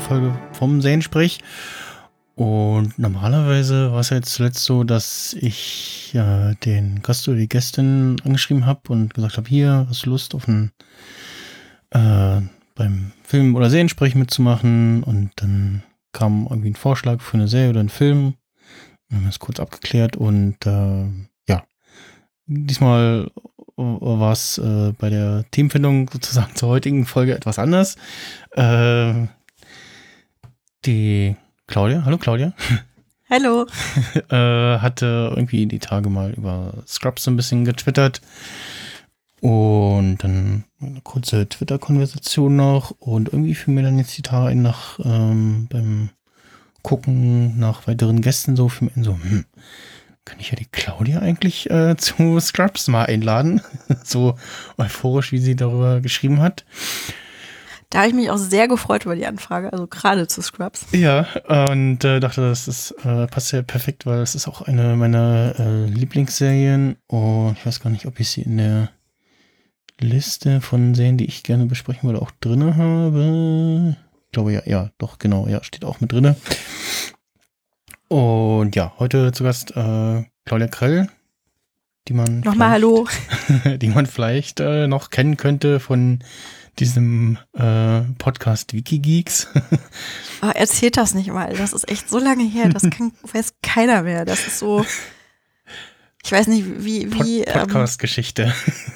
Neuen Folge vom Sehensprich. Und normalerweise war es ja jetzt zuletzt so, dass ich äh, den Gast oder die Gästin angeschrieben habe und gesagt habe, hier, hast du Lust auf ein äh, beim Film oder Seriensprech mitzumachen? Und dann kam irgendwie ein Vorschlag für eine Serie oder einen Film. Wir haben das kurz abgeklärt und äh, ja, diesmal war es äh, bei der Teamfindung sozusagen zur heutigen Folge etwas anders. Äh, die Claudia, hallo Claudia, Hallo. äh, hatte irgendwie die Tage mal über Scrubs so ein bisschen getwittert. Und dann eine kurze Twitter-Konversation noch. Und irgendwie fiel mir dann jetzt die Tage ein, nach ähm, beim Gucken nach weiteren Gästen so, mir ein so, hm, kann ich ja die Claudia eigentlich äh, zu Scrubs mal einladen? so euphorisch, wie sie darüber geschrieben hat. Da habe ich mich auch sehr gefreut über die Anfrage, also gerade zu Scrubs. Ja, und äh, dachte, das ist, äh, passt ja perfekt, weil es ist auch eine meiner äh, Lieblingsserien. Und ich weiß gar nicht, ob ich sie in der Liste von Serien, die ich gerne besprechen würde, auch drinne habe. Ich glaube ja, ja, doch, genau, ja, steht auch mit drinne. Und ja, heute zu Gast äh, Claudia Krell, die man Nochmal Hallo. die man vielleicht äh, noch kennen könnte von diesem äh, Podcast Wikigeeks. Oh, erzählt das nicht mal. Das ist echt so lange her. Das kann, weiß keiner mehr. Das ist so. Ich weiß nicht, wie, wie. Pod Podcast-Geschichte.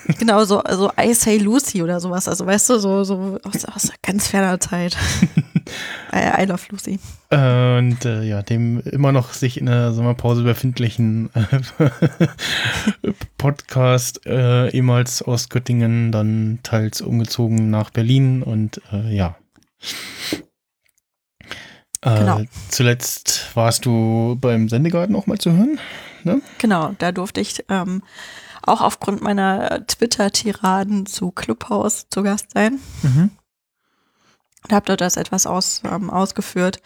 Ähm, genau, so, so I Say Lucy oder sowas. Also, weißt du, so, so aus, aus ganz ferner Zeit. I, love Lucy. Und äh, ja, dem immer noch sich in der Sommerpause befindlichen äh, Podcast, äh, ehemals aus Göttingen, dann teils umgezogen nach Berlin und äh, ja. Äh, Genau. Zuletzt warst du beim Sendegarten auch mal zu hören. Ne? Genau, da durfte ich ähm, auch aufgrund meiner Twitter-Tiraden zu Clubhouse zu Gast sein. Mhm. Und habe dort das etwas aus, ähm, ausgeführt.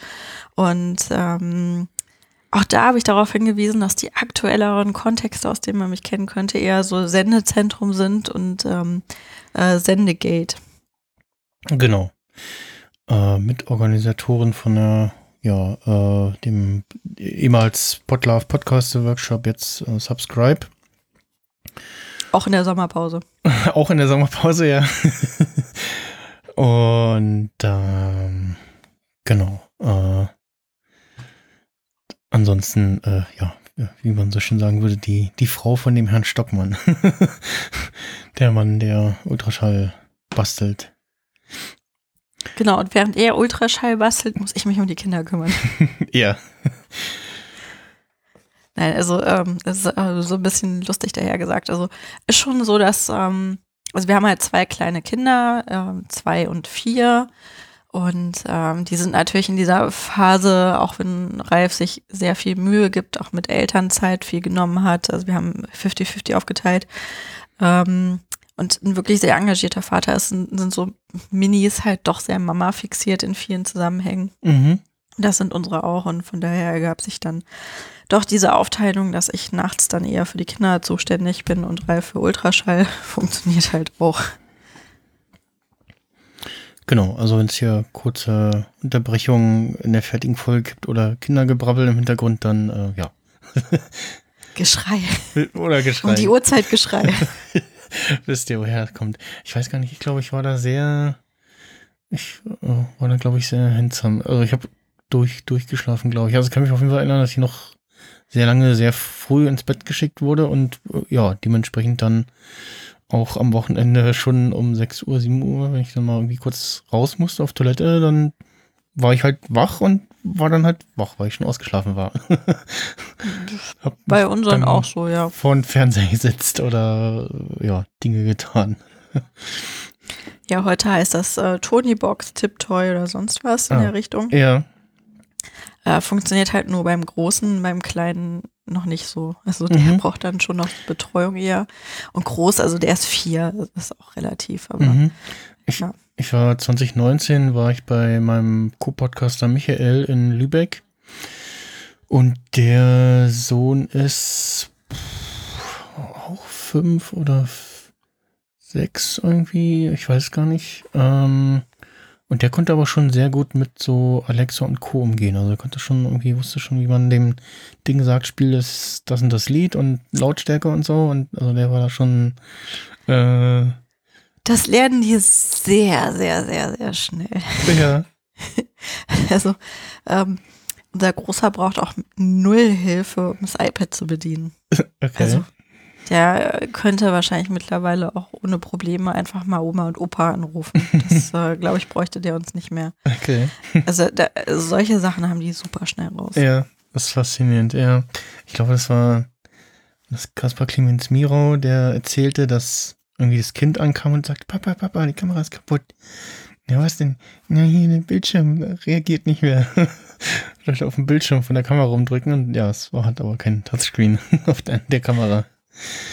Und ähm, auch da habe ich darauf hingewiesen, dass die aktuelleren Kontexte, aus denen man mich kennen könnte, eher so Sendezentrum sind und ähm, äh, Sendegate. Genau. Äh, Mitorganisatorin von der, ja, äh, dem ehemals Podlove Podcast Workshop, jetzt äh, Subscribe. Auch in der Sommerpause. Auch in der Sommerpause, ja. Und ähm, genau. Äh, ansonsten, äh, ja, wie man so schön sagen würde, die, die Frau von dem Herrn Stockmann. der Mann, der Ultraschall bastelt. Genau, und während er Ultraschall bastelt, muss ich mich um die Kinder kümmern. Ja. Nein, also ähm, ist äh, so ein bisschen lustig dahergesagt. Also ist schon so, dass, ähm, also wir haben halt zwei kleine Kinder, ähm, zwei und vier. Und ähm, die sind natürlich in dieser Phase, auch wenn Ralf sich sehr viel Mühe gibt, auch mit Elternzeit viel genommen hat. Also wir haben 50-50 aufgeteilt. Ähm, und ein wirklich sehr engagierter Vater ist, sind, sind so Minis halt doch sehr Mama fixiert in vielen Zusammenhängen. Mhm. Das sind unsere auch und von daher ergab sich dann doch diese Aufteilung, dass ich nachts dann eher für die Kinder zuständig bin und Ralf für Ultraschall funktioniert halt auch. Genau, also wenn es hier kurze Unterbrechungen in der fertigen Folge gibt oder Kindergebrabbel im Hintergrund, dann äh, ja. Geschrei. Oder Geschrei. Um die Uhrzeit Geschrei. Wisst ihr, woher das kommt? Ich weiß gar nicht, ich glaube, ich war da sehr. Ich äh, war da, glaube ich, sehr handsam. Also ich habe durch, durchgeschlafen, glaube ich. Also ich kann mich auf jeden Fall erinnern, dass ich noch sehr lange, sehr früh ins Bett geschickt wurde und äh, ja, dementsprechend dann auch am Wochenende schon um 6 Uhr, 7 Uhr, wenn ich dann mal irgendwie kurz raus musste auf Toilette, dann war ich halt wach und war dann halt wach, weil ich schon ausgeschlafen war. Bei unseren dann auch so, ja. Vor den Fernseher gesetzt oder ja, Dinge getan. Ja, heute heißt das äh, Tony Box, Tiptoy oder sonst was in Ah. der Richtung. Ja. Äh, funktioniert halt nur beim Großen, beim Kleinen noch nicht so. Also der Mhm. braucht dann schon noch Betreuung eher. Und groß, also der ist vier, das ist auch relativ, aber Mhm. Ich, Ja. ich war 2019, war ich bei meinem Co-Podcaster Michael in Lübeck. Und der Sohn ist auch fünf oder sechs irgendwie, ich weiß gar nicht. Ähm, und der konnte aber schon sehr gut mit so Alexa und Co. umgehen. Also er konnte schon irgendwie, wusste schon, wie man dem Ding sagt, spiel das, das und das Lied und Lautstärke und so. Und also der war da schon äh, das lernen die sehr, sehr, sehr, sehr schnell. ja. Also ähm, unser Großer braucht auch null Hilfe, um das iPad zu bedienen. Okay. Also der könnte wahrscheinlich mittlerweile auch ohne Probleme einfach mal Oma und Opa anrufen. Das, äh, glaube ich, bräuchte der uns nicht mehr. okay. Also da, solche Sachen haben die super schnell raus. Ja, das ist faszinierend, ja. Ich glaube, das war das Kaspar Clemens Miro, der erzählte, dass irgendwie das Kind ankam und sagt, Papa, Papa, die Kamera ist kaputt. Ja, was denn? Na, hier, der Bildschirm reagiert nicht mehr. Vielleicht auf dem Bildschirm von der Kamera rumdrücken und ja, es war halt aber kein Touchscreen auf der, der Kamera.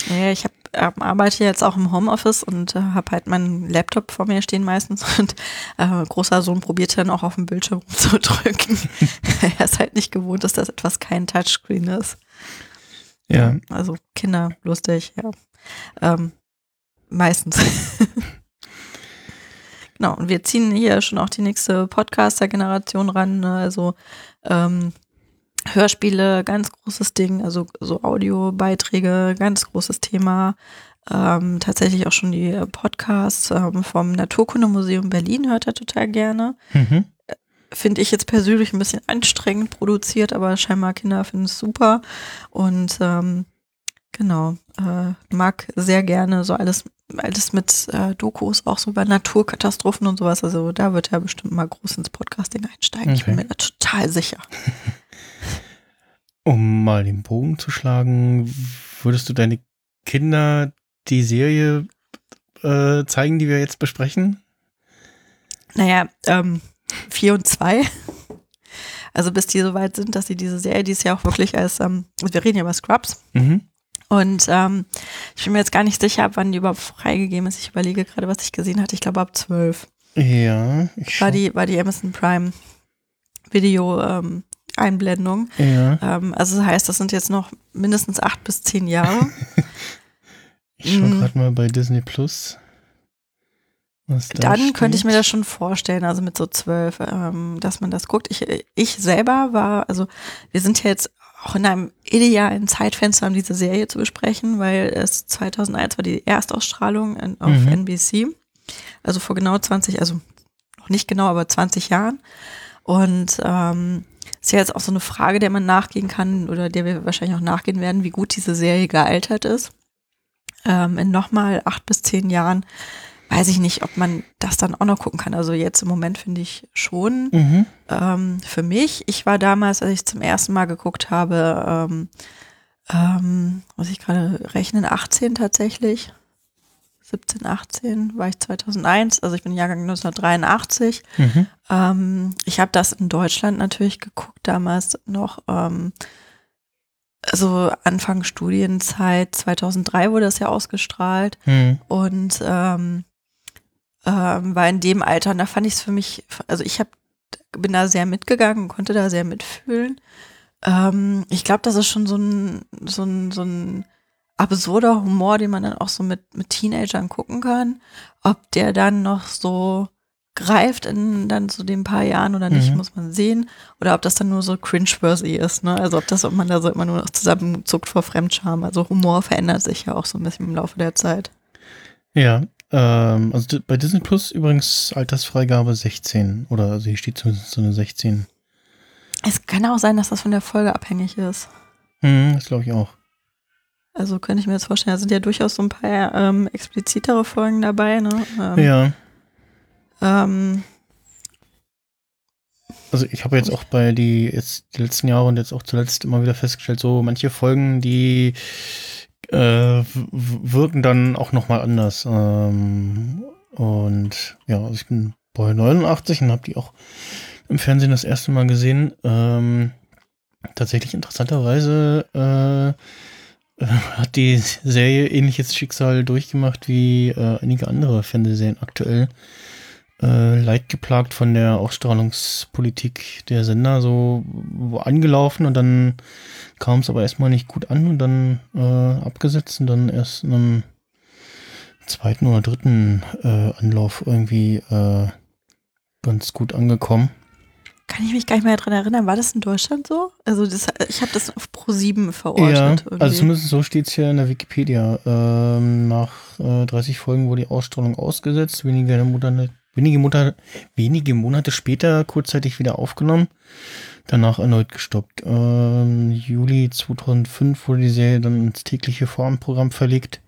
Ja, ich hab, ähm, arbeite jetzt auch im Homeoffice und äh, habe halt meinen Laptop vor mir stehen meistens und äh, großer Sohn probiert dann auch auf dem Bildschirm zu drücken. er ist halt nicht gewohnt, dass das etwas kein Touchscreen ist. Ja, Also Kinder, lustig, ja. Ähm, meistens. genau, und wir ziehen hier schon auch die nächste Podcaster-Generation ran. Ne? Also ähm, Hörspiele, ganz großes Ding, also so Audiobeiträge, ganz großes Thema. Ähm, tatsächlich auch schon die Podcasts ähm, vom Naturkundemuseum Berlin hört er total gerne. mhm. Finde ich jetzt persönlich ein bisschen anstrengend produziert, aber scheinbar Kinder finden es super. Und ähm, genau, äh, mag sehr gerne so alles, alles mit äh, Dokus, auch so über Naturkatastrophen und sowas. Also da wird er bestimmt mal groß ins Podcasting einsteigen. Ich bin Okay. mir da total sicher. Um mal den Bogen zu schlagen, würdest du deine Kinder die Serie äh, zeigen, die wir jetzt besprechen? Naja, ähm, vier und zwei. Also bis die so weit sind, dass sie diese Serie, die ist ja auch wirklich als, ähm, wir reden ja über Scrubs. Mhm. Und ähm, ich bin mir jetzt gar nicht sicher, ab wann die überhaupt freigegeben ist. Ich überlege gerade, was ich gesehen hatte. Ich glaube ab zwölf. Ja, ich War die, war die Amazon Prime Video ähm, Einblendung. Ja, Ähm, also das heißt, das sind jetzt noch mindestens acht bis zehn Jahre. ich schau Mhm. gerade mal bei Disney Plus. Was da Dann könnte ich mir das schon vorstellen, also mit so zwölf, ähm, dass man das guckt. Ich, ich selber war, also wir sind ja jetzt auch in einem idealen Zeitfenster, um diese Serie zu besprechen, weil es 2001 war die Erstausstrahlung in, auf Mhm. NBC. Also vor genau 20, also noch nicht genau, aber 20 Jahren. Und ähm, ist ja jetzt auch so eine Frage, der man nachgehen kann oder der wir wahrscheinlich auch nachgehen werden, wie gut diese Serie gealtert ist. Ähm, in nochmal acht bis zehn Jahren weiß ich nicht, ob man das dann auch noch gucken kann. Also jetzt im Moment finde ich schon Mhm. ähm, für mich. Ich war damals, als ich zum ersten Mal geguckt habe, ähm, ähm, muss ich gerade rechnen, 18 tatsächlich. 17, 18 war ich 2001, also ich bin Jahrgang 1983. Mhm. Ähm, ich habe das in Deutschland natürlich geguckt, damals noch, ähm, also Anfang Studienzeit, 2003 wurde das ja ausgestrahlt Mhm. und ähm, ähm, war in dem Alter und da fand ich es für mich, also ich hab, bin da sehr mitgegangen konnte da sehr mitfühlen. Ähm, ich glaube, das ist schon so ein, so ein, so ein absurder Humor, den man dann auch so mit, mit Teenagern gucken kann. Ob der dann noch so greift in dann so den paar Jahren oder nicht, Mhm. muss man sehen. Oder ob das dann nur so cringe-worthy ist, ne? Also ob das, ob man da so immer nur noch zusammenzuckt vor Fremdscham. Also Humor verändert sich ja auch so ein bisschen im Laufe der Zeit. Ja, ähm, also bei Disney Plus übrigens Altersfreigabe 16 oder also hier steht zumindest so eine 16. Es kann auch sein, dass das von der Folge abhängig ist. Mhm, das glaube ich auch. Also könnte ich mir jetzt vorstellen, da sind ja durchaus so ein paar ähm, explizitere Folgen dabei, ne? Ähm, Ja, ähm, also ich habe jetzt auch bei die jetzt die letzten Jahre und jetzt auch zuletzt immer wieder festgestellt, so manche Folgen, die äh, wirken dann auch noch mal anders. Ähm, und ja, also ich bin bei 89 und habe die auch im Fernsehen das erste Mal gesehen. Ähm, tatsächlich interessanterweise äh, hat die Serie ähnliches Schicksal durchgemacht wie äh, einige andere Fernsehserien aktuell. Äh, leidgeplagt von der Ausstrahlungspolitik der Sender so angelaufen und dann kam es aber erstmal nicht gut an und dann äh, abgesetzt und dann erst in einem zweiten oder dritten äh, Anlauf irgendwie äh, ganz gut angekommen. Kann ich mich gar nicht mehr daran erinnern. War das in Deutschland so? Also das, ich habe das auf Pro 7 verortet. Ja, also zumindest so steht es hier in der Wikipedia. Ähm, nach äh, 30 Folgen wurde die Ausstrahlung ausgesetzt. Wenige Monate, wenige, Monate, wenige Monate später kurzzeitig wieder aufgenommen. Danach erneut gestoppt. Ähm, Juli 2005 wurde die Serie dann ins tägliche Vorabendprogramm verlegt.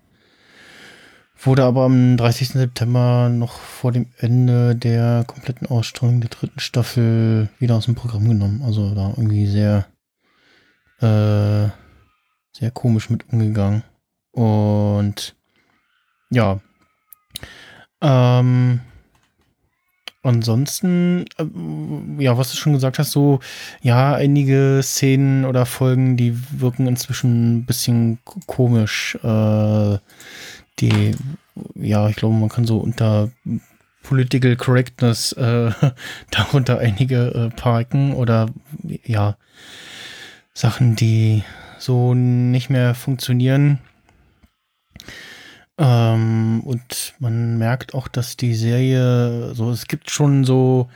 Wurde aber am 30. September noch vor dem Ende der kompletten Ausstrahlung der dritten Staffel wieder aus dem Programm genommen. Also da irgendwie sehr, äh, sehr komisch mit umgegangen. Und ja. Ähm, ansonsten, äh, ja, was du schon gesagt hast, so, ja, einige Szenen oder Folgen, die wirken inzwischen ein bisschen komisch. Äh, die, ja, ich glaube, man kann so unter Political Correctness äh, darunter einige äh, parken oder ja, Sachen, die so nicht mehr funktionieren. Ähm, und man merkt auch, dass die Serie, so es gibt schon so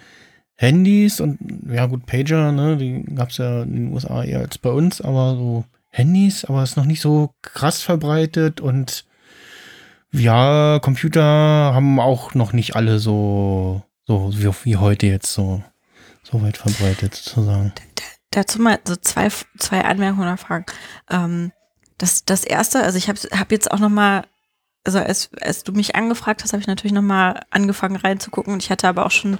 Handys und ja gut, Pager, ne, die gab es ja in den USA eher als bei uns, aber so Handys, aber es ist noch nicht so krass verbreitet und ja, Computer haben auch noch nicht alle so, so wie, wie heute jetzt so, so weit verbreitet sozusagen. Dazu mal so zwei, zwei Anmerkungen oder Fragen. Ähm, das, das erste, also ich habe hab jetzt auch noch mal, also als, als du mich angefragt hast, habe ich natürlich noch mal angefangen reinzugucken und ich hatte aber auch schon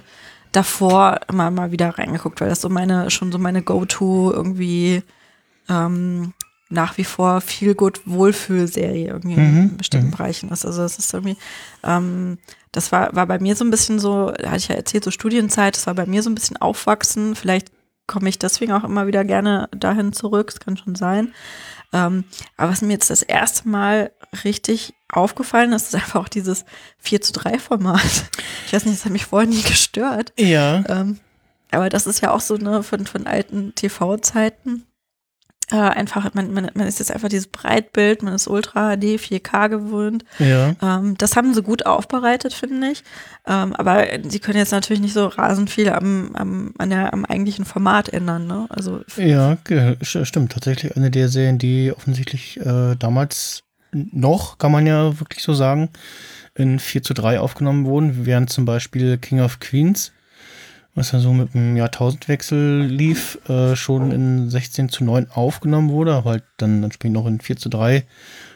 davor immer mal wieder reingeguckt, weil das so meine, schon so meine Go-To irgendwie ähm, nach wie vor viel gut Wohlfühlserie irgendwie mhm. in bestimmten mhm. Bereichen ist. Also es ist irgendwie, ähm, das war, war bei mir so ein bisschen so, da hatte ich ja erzählt, so Studienzeit, das war bei mir so ein bisschen aufwachsen. Vielleicht komme ich deswegen auch immer wieder gerne dahin zurück, das kann schon sein. Ähm, aber was mir jetzt das erste Mal richtig aufgefallen ist, ist einfach auch dieses 4 zu 3 Format. Ich weiß nicht, das hat mich vorher nie gestört. Ja. Ähm, aber das ist ja auch so ne, von, von alten TV-Zeiten äh, einfach, man, man, man ist jetzt einfach dieses Breitbild, man ist Ultra HD, 4K gewöhnt. Ja. Ähm, das haben sie gut aufbereitet, finde ich. Ähm, aber sie können jetzt natürlich nicht so rasend viel am, am, an der, am eigentlichen Format ändern. Ne? Also, ja, stimmt. Tatsächlich eine der Serien, die offensichtlich äh, damals noch, kann man ja wirklich so sagen, in 4 zu 3 aufgenommen wurden, während zum Beispiel King of Queens was ja so mit dem Jahrtausendwechsel lief, äh, schon in 16 zu 9 aufgenommen wurde, aber halt dann entsprechend noch in 4 zu 3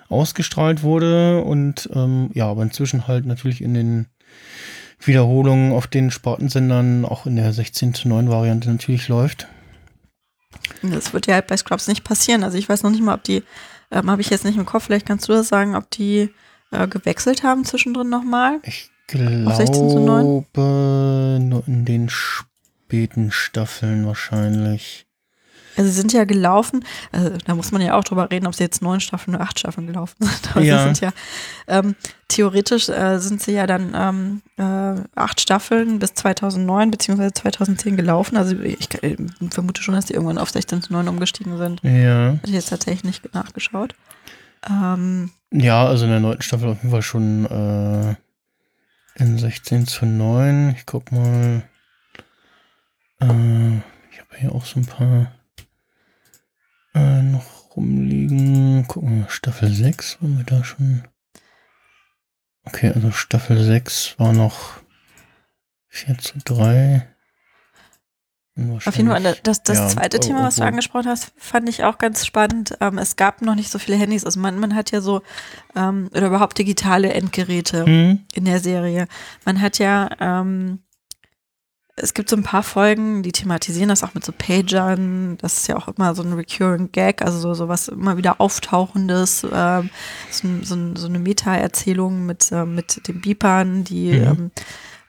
ausgestrahlt wurde und ähm, ja, aber inzwischen halt natürlich in den Wiederholungen auf den Spartensendern auch in der 16 zu 9 Variante natürlich läuft. Das wird ja halt bei Scrubs nicht passieren. Also ich weiß noch nicht mal, ob die, ähm, habe ich jetzt nicht im Kopf, vielleicht kannst du das sagen, ob die äh, gewechselt haben zwischendrin nochmal. Ich glaube, nur in den späten Staffeln wahrscheinlich. Also sie sind ja gelaufen, also da muss man ja auch drüber reden, ob sie jetzt neun Staffeln oder acht Staffeln gelaufen sind. Aber ja. sie sind ja, ähm, theoretisch äh, sind sie ja dann ähm, äh, acht Staffeln bis 2009 beziehungsweise 2010 gelaufen. Also ich, ich, vermute schon, dass die irgendwann auf 16 zu 9 umgestiegen sind. Ja. Hatte ich jetzt tatsächlich nicht nachgeschaut. Ähm, ja, also in der neunten Staffel auf jeden Fall schon äh, in 16 zu 9. Ich guck mal. Äh, ich habe hier auch so ein paar äh, noch rumliegen. Gucken wir, Staffel 6 waren wir da schon. Okay, also Staffel 6 war noch 4 zu 3. Auf jeden Fall, das, das ja, zweite Thema, was du angesprochen hast, fand ich auch ganz spannend. Ähm, es gab noch nicht so viele Handys. Also man, man hat ja so, ähm, oder überhaupt digitale Endgeräte mhm. in der Serie. Man hat ja, ähm, es gibt so ein paar Folgen, die thematisieren das auch mit so Pagern. Das ist ja auch immer so ein recurring Gag, also so, so was immer wieder auftauchendes, ähm, so, so, so eine Meta-Erzählung mit, äh, mit den Beepern, die mhm. ähm,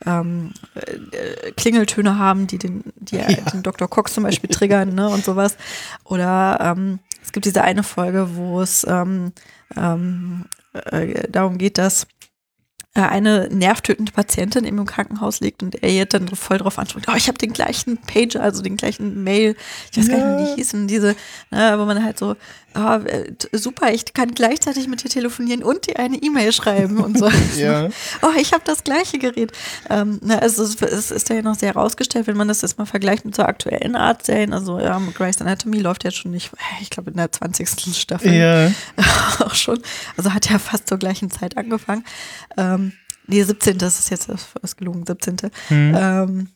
ähm, äh, Klingeltöne haben, die den, die ja. den Dr. Cox zum Beispiel triggern, ne, und sowas. Oder ähm, es gibt diese eine Folge, wo es ähm, ähm, äh, darum geht, dass äh, eine nervtötende Patientin im Krankenhaus liegt und er jetzt dann voll drauf anspricht, oh, ich habe den gleichen Pager, also den gleichen Mail, ich weiß ja. gar nicht, wie die hießen, diese, ne, wo man halt so, oh, super, ich kann gleichzeitig mit dir telefonieren und dir eine E-Mail schreiben und so. ja. Oh, ich habe das gleiche Gerät. Ähm, ne, also es, es ist ja noch sehr herausgestellt, wenn man das jetzt mal vergleicht mit so aktuellen Arztserien, also ja, Grey's Anatomy läuft ja schon nicht, ich glaube in der 20. Staffel ja. auch schon, also hat ja fast zur gleichen Zeit angefangen. Ähm, nee, 17. Das ist jetzt das gelungen, 17. Hm. Ähm,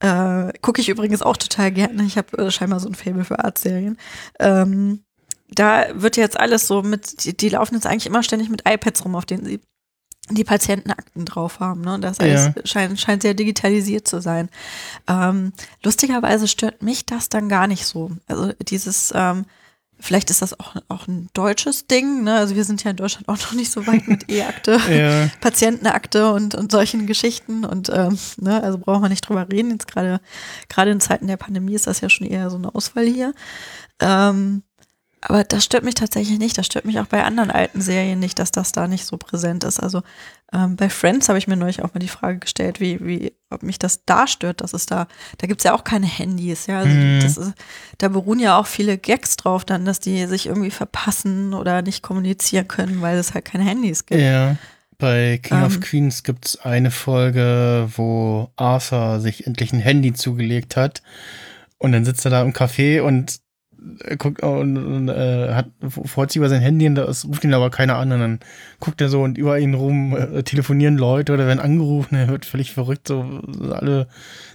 äh, Gucke ich übrigens auch total gerne. Ich habe äh, scheinbar so ein Fable für Arztserien. Ähm, da wird jetzt alles so mit, die, die, laufen jetzt eigentlich immer ständig mit iPads rum, auf denen sie die Patientenakten drauf haben. Ne? Das alles ja. scheint, scheint sehr digitalisiert zu sein. Ähm, lustigerweise stört mich das dann gar nicht so. Also dieses ähm, Vielleicht ist das auch, auch ein deutsches Ding. Ne? Also wir sind ja in Deutschland auch noch nicht so weit mit E-Akte, ja. Patientenakte und, und solchen Geschichten. Und ähm, ne? also brauchen wir nicht drüber reden. Jetzt gerade gerade in Zeiten der Pandemie ist das ja schon eher so eine Auswahl hier. Ähm, aber das stört mich tatsächlich nicht. Das stört mich auch bei anderen alten Serien nicht, dass das da nicht so präsent ist. Also ähm, bei Friends habe ich mir neulich auch mal die Frage gestellt, wie, wie, ob mich das da stört, dass es da, da gibt es ja auch keine Handys, ja. Also mhm. ist, da beruhen ja auch viele Gags drauf dann, dass die sich irgendwie verpassen oder nicht kommunizieren können, weil es halt keine Handys gibt. Ja. Bei King ähm, of Queens gibt es eine Folge, wo Arthur sich endlich ein Handy zugelegt hat. Und dann sitzt er da im Café und guckt und, und äh, hat freut sich über sein Handy und da ruft ihn aber keiner an und dann guckt er so und über ihn rum äh, telefonieren Leute oder werden angerufen, er wird völlig verrückt, so alle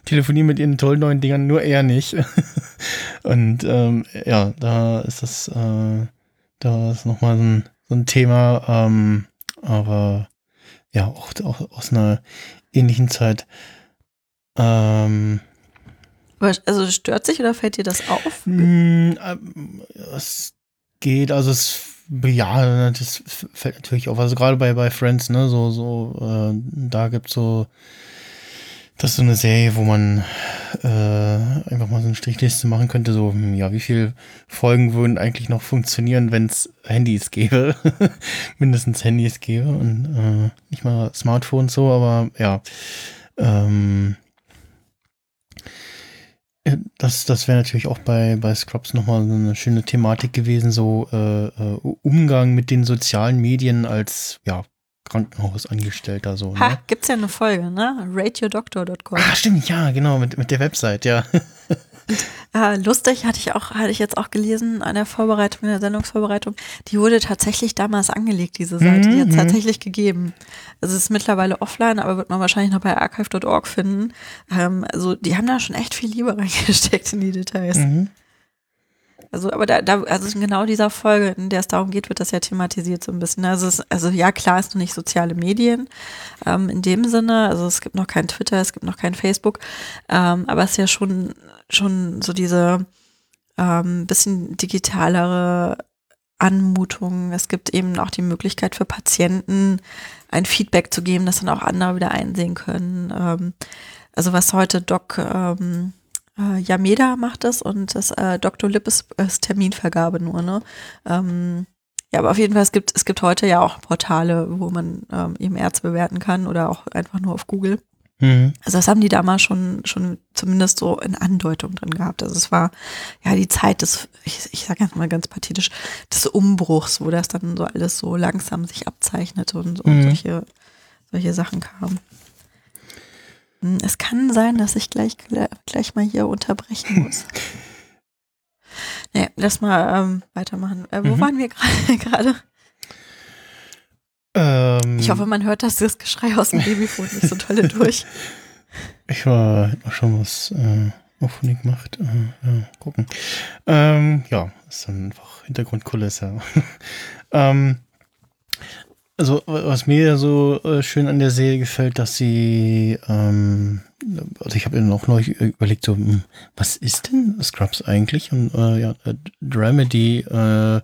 telefonieren mit ihren tollen neuen Dingern, nur er nicht. und ähm, ja, da ist das, äh, da ist nochmal so ein, so ein Thema, ähm, aber ja, auch, auch aus einer ähnlichen Zeit. Ähm, also stört sich oder fällt dir das auf? Mm, es geht, also es ja, das fällt natürlich auf. Also gerade bei, bei Friends, ne, so, so, äh, da gibt's so, das ist so eine Serie, wo man äh, einfach mal so eine Strichliste machen könnte, so, hm, ja, wie viele Folgen würden eigentlich noch funktionieren, wenn es Handys gäbe? Mindestens Handys gäbe und äh, nicht mal Smartphones so, aber ja. Ähm, äh, das, das wäre natürlich auch bei, bei Scrubs nochmal eine schöne Thematik gewesen, so äh, äh, Umgang mit den sozialen Medien als ja, Krankenhausangestellter. So, ha, ne? gibt's ja eine Folge, ne? rateyourdoctor.com. Ah, stimmt, ja, genau, mit, mit der Website, ja. Äh, lustig hatte ich auch, hatte ich jetzt auch gelesen an der Vorbereitung, in der Sendungsvorbereitung. Die wurde tatsächlich damals angelegt, diese Seite. Mhm. Die hat es mhm. tatsächlich gegeben. Also es ist mittlerweile offline, aber wird man wahrscheinlich noch bei archive.org finden. Ähm, also die haben da schon echt viel Liebe reingesteckt in die Details. Mhm. Also, aber da, da, also in genau dieser Folge, in der es darum geht, wird das ja thematisiert so ein bisschen. Also, es, also ja, klar ist noch nicht soziale Medien ähm, in dem Sinne. Also es gibt noch kein Twitter, es gibt noch kein Facebook, ähm, aber es ist ja schon, schon so diese ähm, bisschen digitalere Anmutung. Es gibt eben auch die Möglichkeit für Patienten ein Feedback zu geben, das dann auch andere wieder einsehen können. Ähm, also was heute Doc ähm, äh, Yameda macht das und das äh, Dr. Lip ist, ist Terminvergabe nur, ne? Ähm, ja, aber auf jeden Fall, es gibt, es gibt heute ja auch Portale, wo man ähm, eben Ärzte bewerten kann oder auch einfach nur auf Google. Mhm. Also das haben die damals schon, schon zumindest so in Andeutung drin gehabt. Also es war ja die Zeit des, ich, ich sage jetzt mal ganz pathetisch, des Umbruchs, wo das dann so alles so langsam sich abzeichnete und, und mhm. solche, solche Sachen kamen. Hm, es kann sein, dass ich gleich, gleich mal hier unterbrechen muss. nee, lass mal ähm, weitermachen. Äh, wo mhm. waren wir gerade? Ähm, ich hoffe, man hört das, das Geschrei aus dem Babyfon nicht so tolle durch. Ich war auch schon was äh, Ophonik macht. Äh, ja, gucken. Ähm, ja, ist dann einfach Hintergrundkulisse. ähm, also, was mir so äh, schön an der Serie gefällt, dass sie ähm, also ich habe dann auch neulich überlegt, so, hm, was ist denn Scrubs eigentlich? Und äh, ja, äh, Dramedy äh,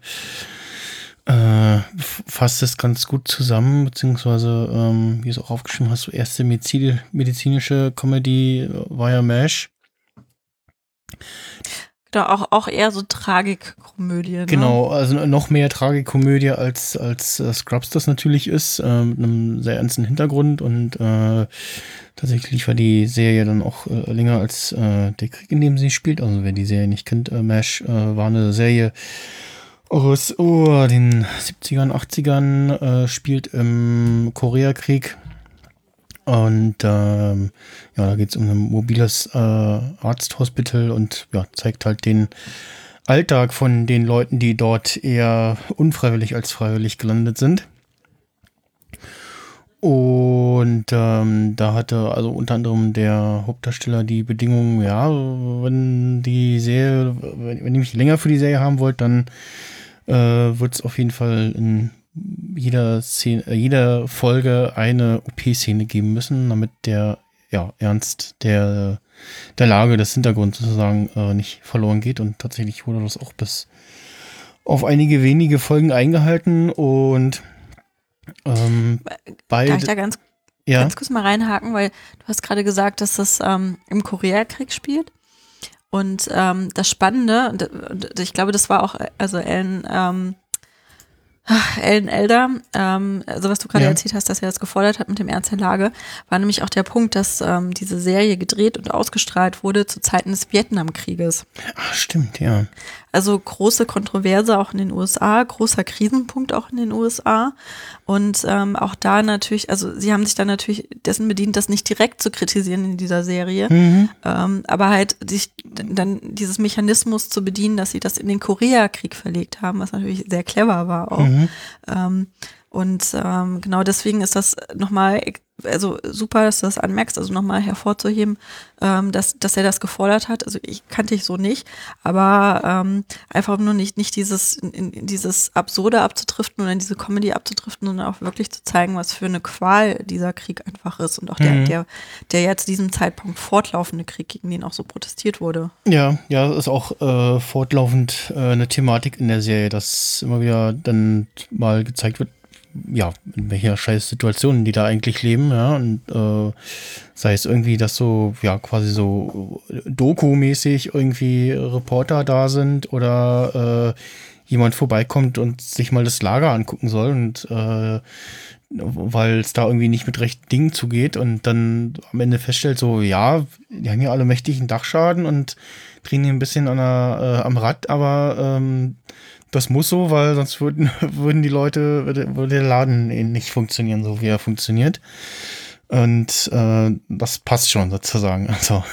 äh, fasst es ganz gut zusammen, beziehungsweise, ähm, wie es auch aufgeschrieben hast, so erste Medizin, medizinische Comedy äh, war ja MASH. Genau, auch, auch eher so Tragikkomödie. Ne? Genau, also noch mehr Tragikkomödie als, als äh, Scrubs das natürlich ist, äh, mit einem sehr ernsten Hintergrund und äh, tatsächlich war die Serie dann auch äh, länger als äh, der Krieg, in dem sie spielt. Also wer die Serie nicht kennt, äh, MASH äh, war eine Serie aus oh, den 70ern, 80ern, äh, spielt im Koreakrieg und ähm, ja, da geht es um ein mobiles äh, Arzthospital und ja, zeigt halt den Alltag von den Leuten, die dort eher unfreiwillig als freiwillig gelandet sind. Und ähm, da hatte also unter anderem der Hauptdarsteller die Bedingung, ja, wenn die Serie, wenn, wenn ihr mich länger für die Serie haben wollt, dann äh, wird es auf jeden Fall in jeder Szene, äh, jeder Folge eine OP-Szene geben müssen, damit der ja, Ernst der, der Lage des Hintergrunds sozusagen äh, nicht verloren geht. Und tatsächlich wurde das auch bis auf einige wenige Folgen eingehalten und ähm, beide. Kann ich da ganz, ja? ganz kurz mal reinhaken, weil du hast gerade gesagt, dass das ähm, im Koreakrieg spielt. Und ähm, das Spannende, ich glaube, das war auch, also Ellen ähm, Ellen Elder, ähm, also was du gerade ja. erzählt hast, dass er das gefordert hat mit dem Ernst der Lage, war nämlich auch der Punkt, dass ähm, diese Serie gedreht und ausgestrahlt wurde zu Zeiten des Vietnamkrieges. Ach, stimmt, ja. Also große Kontroverse auch in den USA, großer Krisenpunkt auch in den USA. Und ähm, auch da natürlich, also sie haben sich dann natürlich dessen bedient, das nicht direkt zu kritisieren in dieser Serie, mhm. ähm, aber halt sich dann dieses Mechanismus zu bedienen, dass sie das in den Koreakrieg verlegt haben, was natürlich sehr clever war auch. Mhm. Ähm, und ähm, genau deswegen ist das nochmal also super, dass du das anmerkst, also nochmal hervorzuheben, ähm, dass, dass er das gefordert hat. Also ich kannte ich so nicht, aber ähm, einfach nur nicht, nicht dieses, in, in dieses Absurde abzutriften oder in diese Comedy abzutriften, sondern auch wirklich zu zeigen, was für eine Qual dieser Krieg einfach ist und auch der, mhm. der, der ja zu diesem Zeitpunkt fortlaufende Krieg, gegen den auch so protestiert wurde. Ja, ja, ist auch äh, fortlaufend äh, eine Thematik in der Serie, dass immer wieder dann mal gezeigt wird, ja, in welcher scheiß Situationen die da eigentlich leben, ja, und äh, sei es irgendwie, dass so, ja, quasi so Doku-mäßig irgendwie Reporter da sind oder äh, jemand vorbeikommt und sich mal das Lager angucken soll und äh, weil es da irgendwie nicht mit rechten Dingen zugeht und dann am Ende feststellt, so, ja, die haben ja alle mächtigen Dachschaden und drehen hier ein bisschen an der, äh, am Rad, aber ähm, das muss so, weil sonst würden, würden die Leute, würde, der Laden nicht funktionieren, so wie er funktioniert. Und äh, das passt schon sozusagen. Also,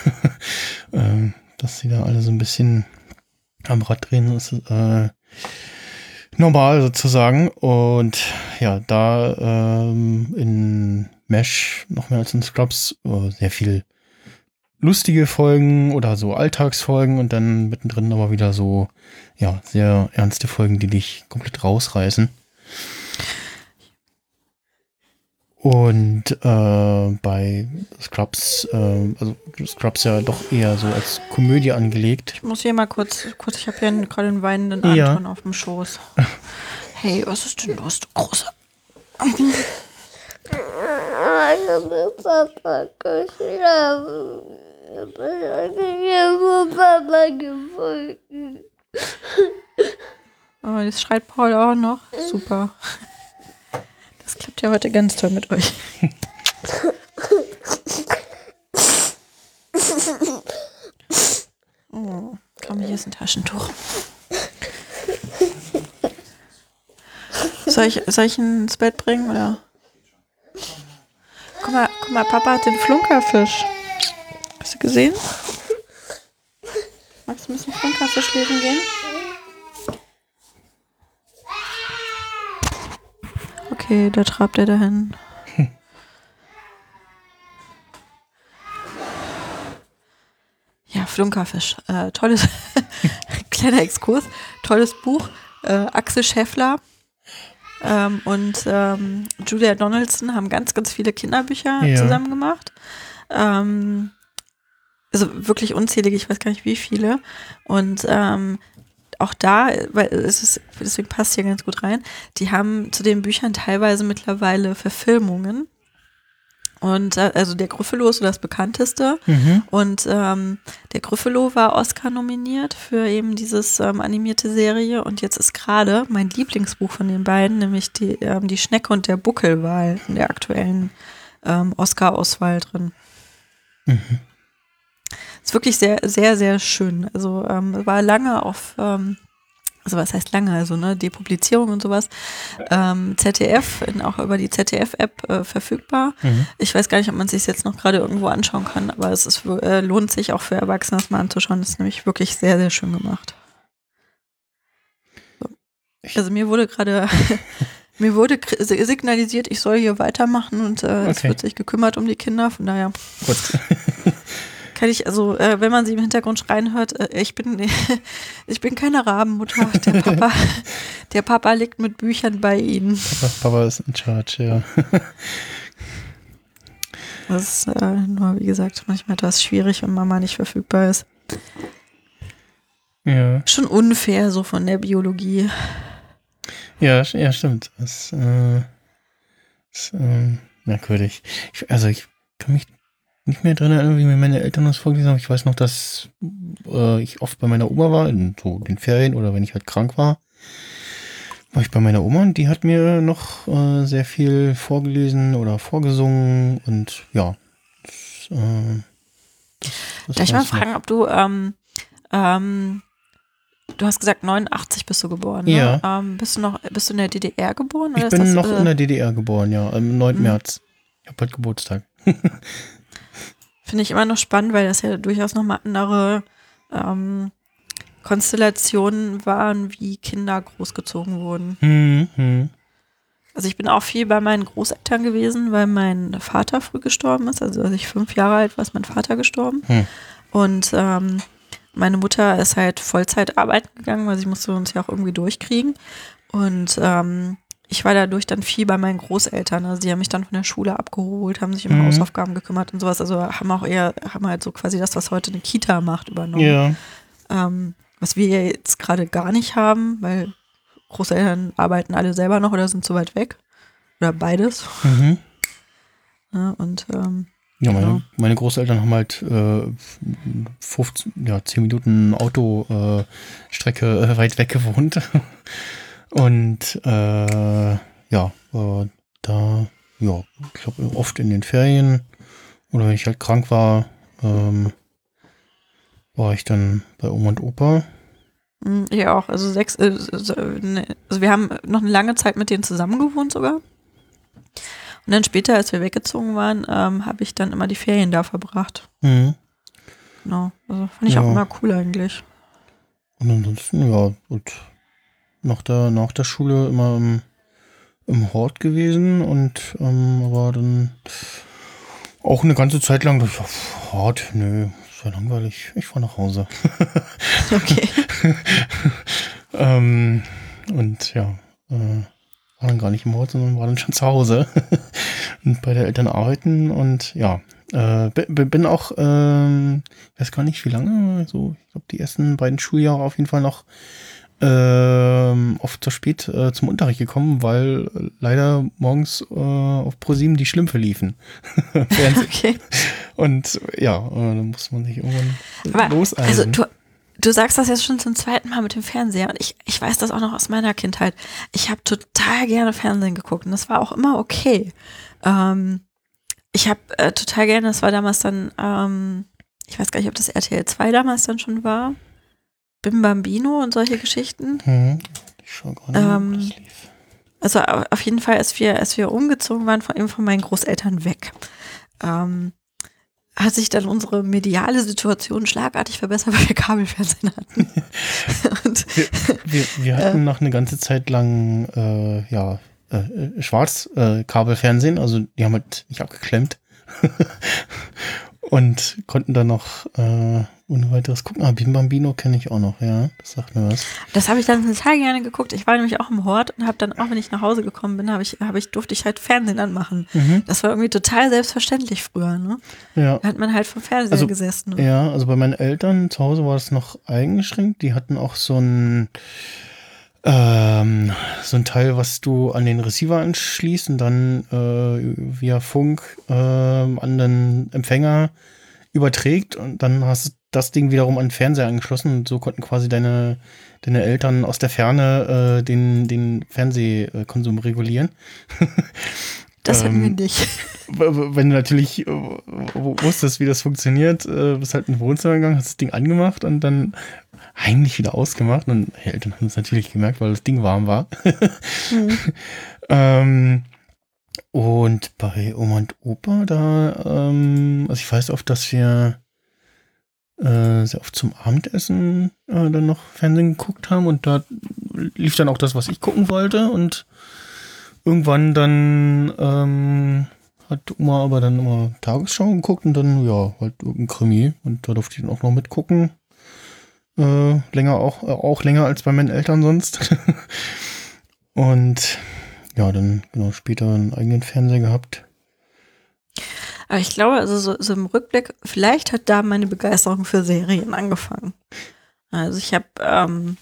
äh, dass sie da alle so ein bisschen am Rad drehen, ist äh, normal sozusagen. Und ja, da ähm, in Mesh noch mehr als in Scrubs äh, sehr viel lustige Folgen oder so Alltagsfolgen und dann mittendrin aber wieder so, ja, sehr ernste Folgen, die dich komplett rausreißen. Und äh, bei Scrubs, äh, also Scrubs ja doch eher so als Komödie angelegt. Ich muss hier mal kurz, kurz ich habe hier gerade einen weinenden Anton ja. auf dem Schoß. Hey, was ist denn los, du Großer? Papa geschlafen. Papa gefunden. Oh, jetzt schreit Paul auch noch. Super. Das klappt ja heute ganz toll mit euch. Oh, komm, hier ist ein Taschentuch. Soll ich, soll ich ihn ins Bett bringen, oder? Guck mal, guck mal, Papa hat den Flunkerfisch. Hast du gesehen? Magst du ein bisschen Flunkerfisch lesen gehen? Okay, da trabt er dahin. Ja, Flunkerfisch. Äh, tolles, kleiner Exkurs. Tolles Buch. Äh, Axel Scheffler ähm, und ähm, Julia Donaldson haben ganz, ganz viele Kinderbücher ja. zusammen gemacht. Ähm, also wirklich unzählige, ich weiß gar nicht wie viele. Und ähm, auch da, weil es ist, deswegen passt hier ganz gut rein, die haben zu den Büchern teilweise mittlerweile Verfilmungen. Und äh, also der Gryffalo ist so das bekannteste. Mhm. Und ähm, der Gryffalo war Oscar nominiert für eben dieses ähm, animierte Serie. Und jetzt ist gerade mein Lieblingsbuch von den beiden, nämlich die, ähm, die Schnecke und der Buckelwal in der aktuellen ähm, Oscar-Auswahl drin. Mhm. Ist wirklich sehr, sehr, sehr schön. Also ähm, war lange auf, ähm, also was heißt lange, also ne, Depublizierung und sowas, ähm, ZDF, in, auch über die ZDF-App äh, verfügbar. Mhm. Ich weiß gar nicht, ob man sich jetzt noch gerade irgendwo anschauen kann, aber es ist, äh, lohnt sich auch für Erwachsene, das mal anzuschauen. Das ist nämlich wirklich sehr, sehr schön gemacht. So. Also mir wurde gerade mir wurde signalisiert, ich soll hier weitermachen und äh, es Okay. wird sich gekümmert um die Kinder. Von daher Gut. kann ich, also äh, wenn man sie im Hintergrund schreien hört, äh, ich bin ich bin keine Rabenmutter. Der Papa, der Papa liegt mit Büchern bei ihnen. Papa, Papa ist in charge, ja. Das ist äh, nur, wie gesagt, manchmal etwas schwierig, wenn Mama nicht verfügbar ist. Ja, Schon unfair so von der Biologie. ja, ja stimmt. Das äh, ist ähm, merkwürdig. Ich, also ich kann mich nicht mehr dran erinnern, wie mir meine Eltern das vorgelesen haben. Ich weiß noch, dass äh, ich oft bei meiner Oma war, in so den Ferien oder wenn ich halt krank war. War ich bei meiner Oma und die hat mir noch äh, sehr viel vorgelesen oder vorgesungen und ja. Das, äh, das, das Darf ich mal weiß noch. fragen, ob du, ähm, ähm, du hast gesagt 89 bist du geboren, ne? Ja. Ähm, bist du noch, bist du in der DDR geboren? Ich bin das, noch äh, in der DDR geboren, ja, am 9. Mhm. März. Ich habe bald Geburtstag. Finde ich immer noch spannend, weil das ja durchaus nochmal andere ähm, Konstellationen waren, wie Kinder großgezogen wurden. Hm, hm. Also ich bin auch viel bei meinen Großeltern gewesen, weil mein Vater früh gestorben ist. Also als ich fünf Jahre alt war, ist mein Vater gestorben. Hm. Und ähm, meine Mutter ist halt Vollzeit arbeiten gegangen, weil sie musste uns ja auch irgendwie durchkriegen. Und ähm, ich war dadurch dann viel bei meinen Großeltern. Also die haben mich dann von der Schule abgeholt, haben sich um Mhm. Hausaufgaben gekümmert und sowas. Also haben auch eher, haben halt so quasi das, was heute eine Kita macht, übernommen. Ja. Ähm, was wir jetzt gerade gar nicht haben, weil Großeltern arbeiten alle selber noch oder sind zu weit weg. Oder beides. Mhm. Ja, und ähm, Ja, meine, Ja. meine Großeltern haben halt äh, 15, ja, 10 Minuten Autostrecke äh, äh, weit weg gewohnt. Und äh, ja, äh, da, ja, ich glaube, oft in den Ferien oder wenn ich halt krank war, ähm, war ich dann bei Oma und Opa. mh, ich auch. Also sechs, äh, so, ne, also wir haben noch eine lange Zeit mit denen zusammen gewohnt sogar. Und dann später, als wir weggezogen waren, ähm, habe ich dann immer die Ferien da verbracht. Mhm. Genau. Also fand ich Ja. auch immer cool eigentlich. Und ansonsten, ja, und nach der, nach der Schule immer im, im Hort gewesen und ähm, aber dann auch eine ganze Zeit lang dachte ich, Hort, nö, ist ja langweilig, ich fahr nach Hause. Okay. ähm, und ja, äh, war dann gar nicht im Hort, sondern war dann schon zu Hause und bei der Eltern arbeiten und ja, äh, bi- bi- bin auch, ähm, ich weiß gar nicht wie lange, so, ich glaube die ersten beiden Schuljahre auf jeden Fall noch ähm, oft zu spät äh, zum Unterricht gekommen, weil leider morgens äh, auf ProSieben die Schlümpfe liefen. Okay. Und ja, äh, dann muss man sich irgendwann Aber, loseilen. Also du, du sagst das jetzt schon zum zweiten Mal mit dem Fernseher und ich, ich weiß das auch noch aus meiner Kindheit. Ich habe total gerne Fernsehen geguckt und das war auch immer okay. Ähm, ich habe äh, total gerne, das war damals dann, ähm, ich weiß gar nicht, ob das RTL 2 damals dann schon war. Bim Bambino und solche Geschichten. Hm, ich schau gerade, Ähm, ob das lief. Also au- auf jeden Fall, als wir, als wir umgezogen waren von, eben von meinen Großeltern weg, ähm, hat sich dann unsere mediale Situation schlagartig verbessert, weil wir Kabelfernsehen hatten. Und Wir, wir hatten noch eine ganze Zeit lang äh, ja, äh, Schwarzkabelfernsehen, äh, Kabelfernsehen, also die haben halt nicht abgeklemmt. und konnten dann noch äh, ohne weiteres gucken. Ah, Bim Bambino kenne ich auch noch, ja. Das sagt mir was. Das habe ich dann total gerne geguckt. Ich war nämlich auch im Hort und habe dann auch, wenn ich nach Hause gekommen bin, habe ich, hab ich, durfte ich halt Fernsehen anmachen. Mhm. Das war irgendwie total selbstverständlich früher, ne? Ja. Da hat man halt vom Fernseher Also, gesessen. Ne? Ja, also bei meinen Eltern zu Hause war es noch eingeschränkt. Die hatten auch so ein ähm, so ein Teil, was du an den Receiver anschließt und dann äh, via Funk ähm, an den Empfänger überträgt und dann hast du das Ding wiederum an den Fernseher angeschlossen und so konnten quasi deine, deine Eltern aus der Ferne äh, den, den Fernsehkonsum regulieren. Das hatten wir ähm, nicht. Wenn du natürlich äh, wusstest, wie das funktioniert, äh, bist halt in den Wohnzimmer gegangen, hast das Ding angemacht und dann heimlich wieder ausgemacht. Und die Eltern haben es natürlich gemerkt, weil das Ding warm war. Mhm. ähm, und bei Oma und Opa, da, ähm, also ich weiß oft, dass wir äh, sehr oft zum Abendessen äh, dann noch Fernsehen geguckt haben und da lief dann auch das, was ich gucken wollte und irgendwann dann ähm, hat Oma aber dann immer Tagesschau geguckt und dann, ja, halt irgendein Krimi und da durfte ich dann auch noch mitgucken. Äh, länger auch, äh, auch länger als bei meinen Eltern sonst. und ja, dann genau später einen eigenen Fernseher gehabt. Aber ich glaube, also so, so im Rückblick, vielleicht hat da meine Begeisterung für Serien angefangen. Also ich habe, ähm,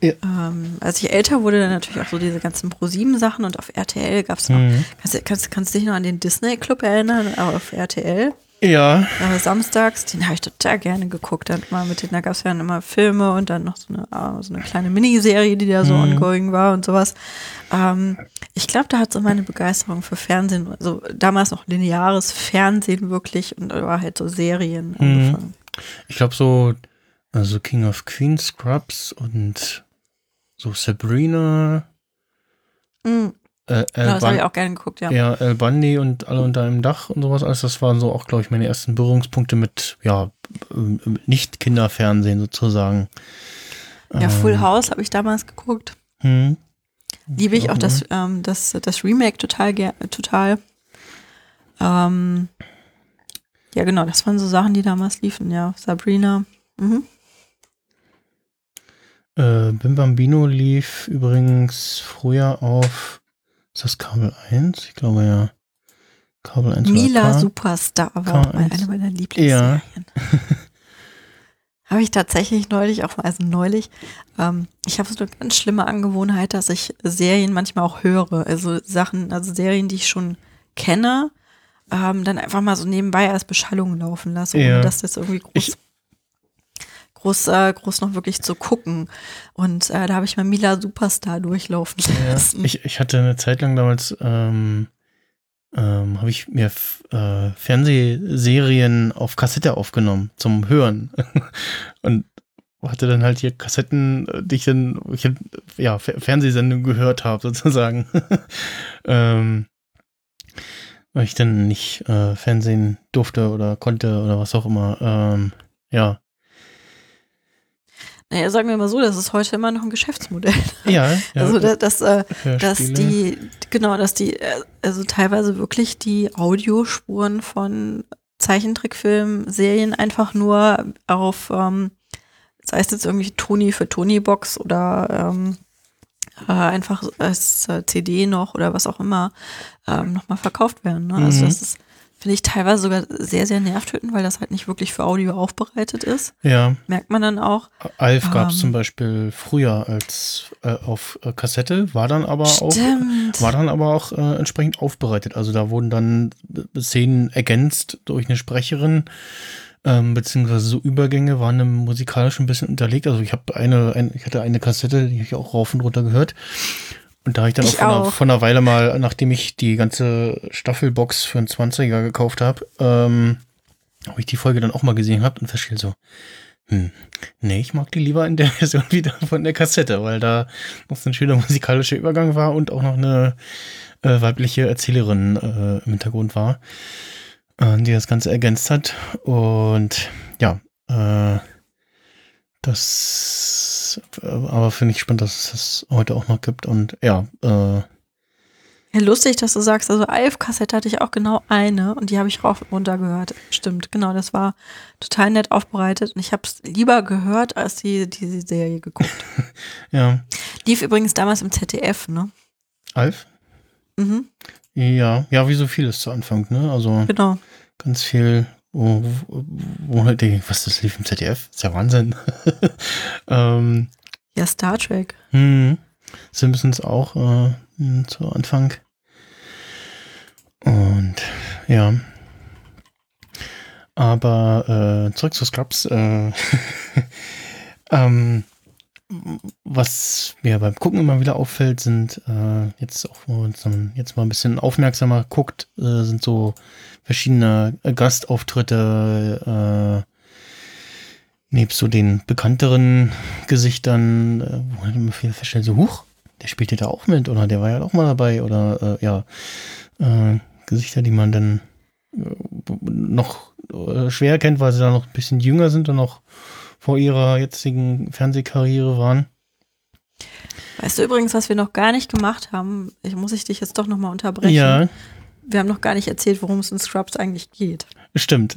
Ja. ähm, als ich älter wurde, dann natürlich auch so diese ganzen Pro-7-Sachen und auf RTL gab es noch, Mhm. kannst, du- kannst, kannst dich noch an den Disney-Club erinnern, aber auf RTL? Ja, äh, samstags, den habe ich total gerne geguckt. Dann mal mit den, da gab es ja dann immer Filme und dann noch so eine, äh, so eine kleine Miniserie, die da so Mhm. ongoing war und sowas. Ähm, ich glaube, da hat so meine Begeisterung für Fernsehen, also damals noch lineares Fernsehen wirklich und da war halt so Serien Mhm. angefangen. ich glaube so, also King of Queens, Scrubs und so Sabrina, Mhm. Äh, Ja, Al das habe ich auch gerne geguckt, ja. ja, Al Bundy und alle unter einem Dach und sowas alles. Das waren so auch, glaube ich, meine ersten Berührungspunkte mit, ja, ähm, nicht Kinderfernsehen sozusagen. Ja, Full Ähm, House habe ich damals geguckt. Hm. Liebe ich auch das, ähm, das, das Remake total, total. Ähm, ja, genau, das waren so Sachen, die damals liefen, ja. Sabrina. Mhm. Äh, Bim Bambino lief übrigens früher auf, ist das Kabel 1? Ich glaube ja. Kabel 1 oder Mila K? Superstar war auch mal K1. eine meiner Lieblingsserien. habe ich tatsächlich neulich auch, also neulich, ähm, ich habe so eine ganz schlimme Angewohnheit, dass ich Serien manchmal auch höre. Also Sachen, also Serien, die ich schon kenne, ähm, dann einfach mal so nebenbei als Beschallung laufen lasse, Ja. ohne dass das irgendwie groß, Ich- groß, äh, groß noch wirklich zu gucken. Und äh, da habe ich mal Mila Superstar durchlaufen Ja, lassen. ich, ich hatte eine Zeit lang damals, ähm, ähm, habe ich mir äh, Fernsehserien auf Kassette aufgenommen zum Hören. Und hatte dann halt hier Kassetten, äh, die ich dann, ich ja, Fer- Fernsehsendungen gehört habe, sozusagen. ähm, weil ich dann nicht äh, Fernsehen durfte oder konnte oder was auch immer. Ähm, ja. Naja, sagen wir mal so, das ist heute immer noch ein Geschäftsmodell. Ja, ja. also das, das äh, dass die, genau, dass die, äh, also teilweise wirklich die Audiospuren von Zeichentrickfilmen, Serien einfach nur auf, ähm, sei es jetzt irgendwie Toni für Tony-Box oder ähm, äh, einfach als äh, CD noch oder was auch immer ähm, nochmal verkauft werden. Ne? Also Mhm. das ist, finde ich, teilweise sogar sehr, sehr nervtötend, weil das halt nicht wirklich für Audio aufbereitet ist. Ja. Merkt man dann auch. Alf gab es Ähm. zum Beispiel früher als äh, auf äh, Kassette, war dann aber auch Stimmt. war dann aber auch äh, entsprechend aufbereitet. Also da wurden dann äh, Szenen ergänzt durch eine Sprecherin, ähm, beziehungsweise so Übergänge waren dann musikalisch ein bisschen unterlegt. Also ich habe eine, ein, ich hatte eine Kassette, die habe ich auch rauf und runter gehört. Und da habe ich dann Ich auch, von, Einer, Weile mal, nachdem ich die ganze Staffelbox für einen 20er gekauft habe, ähm, habe ich die Folge dann auch mal gesehen gehabt und festgestellt so, hm, nee, ich mag die lieber in der Version wieder von der Kassette, weil da noch so ein schöner musikalischer Übergang war und auch noch eine äh, weibliche Erzählerin äh, im Hintergrund war, äh, die das Ganze ergänzt hat. Und ja, äh, das äh, aber finde ich spannend, dass es das heute auch noch gibt. Und ja, äh, Ja, lustig, dass du sagst, also Alf-Kassette hatte ich auch genau eine und die habe ich rauf und runter gehört. Stimmt, genau, das war total nett aufbereitet und ich habe es lieber gehört, als die, diese Serie geguckt. Ja. Lief übrigens damals im ZDF, ne? Alf? Mhm, Ja, ja, wie so vieles zu Anfang, ne? Also genau. ganz viel, wo, wo, halt die, was das lief im ZDF? Ist ja Wahnsinn. ähm, Ja, Star Trek. hm, Simpsons auch äh, hm, zu Anfang. Und ja. Aber äh, zurück zu Scrubs. Äh, ähm, was mir beim Gucken immer wieder auffällt, sind äh, jetzt auch, wo man dann jetzt mal ein bisschen aufmerksamer guckt, äh, sind so verschiedene äh, Gastauftritte, äh, nebst so den bekannteren Gesichtern, äh, wo man immer viel feststellt, so, huch, der spielte da auch mit oder der war ja auch mal dabei oder äh, ja, äh, Gesichter, die man dann äh, noch äh, schwer kennt, weil sie da noch ein bisschen jünger sind und noch vor ihrer jetzigen Fernsehkarriere waren. Weißt du übrigens, was wir noch gar nicht gemacht haben? Ich muss ich dich jetzt doch nochmal unterbrechen. Ja, Wir haben noch gar nicht erzählt, worum es in Scrubs eigentlich geht. stimmt.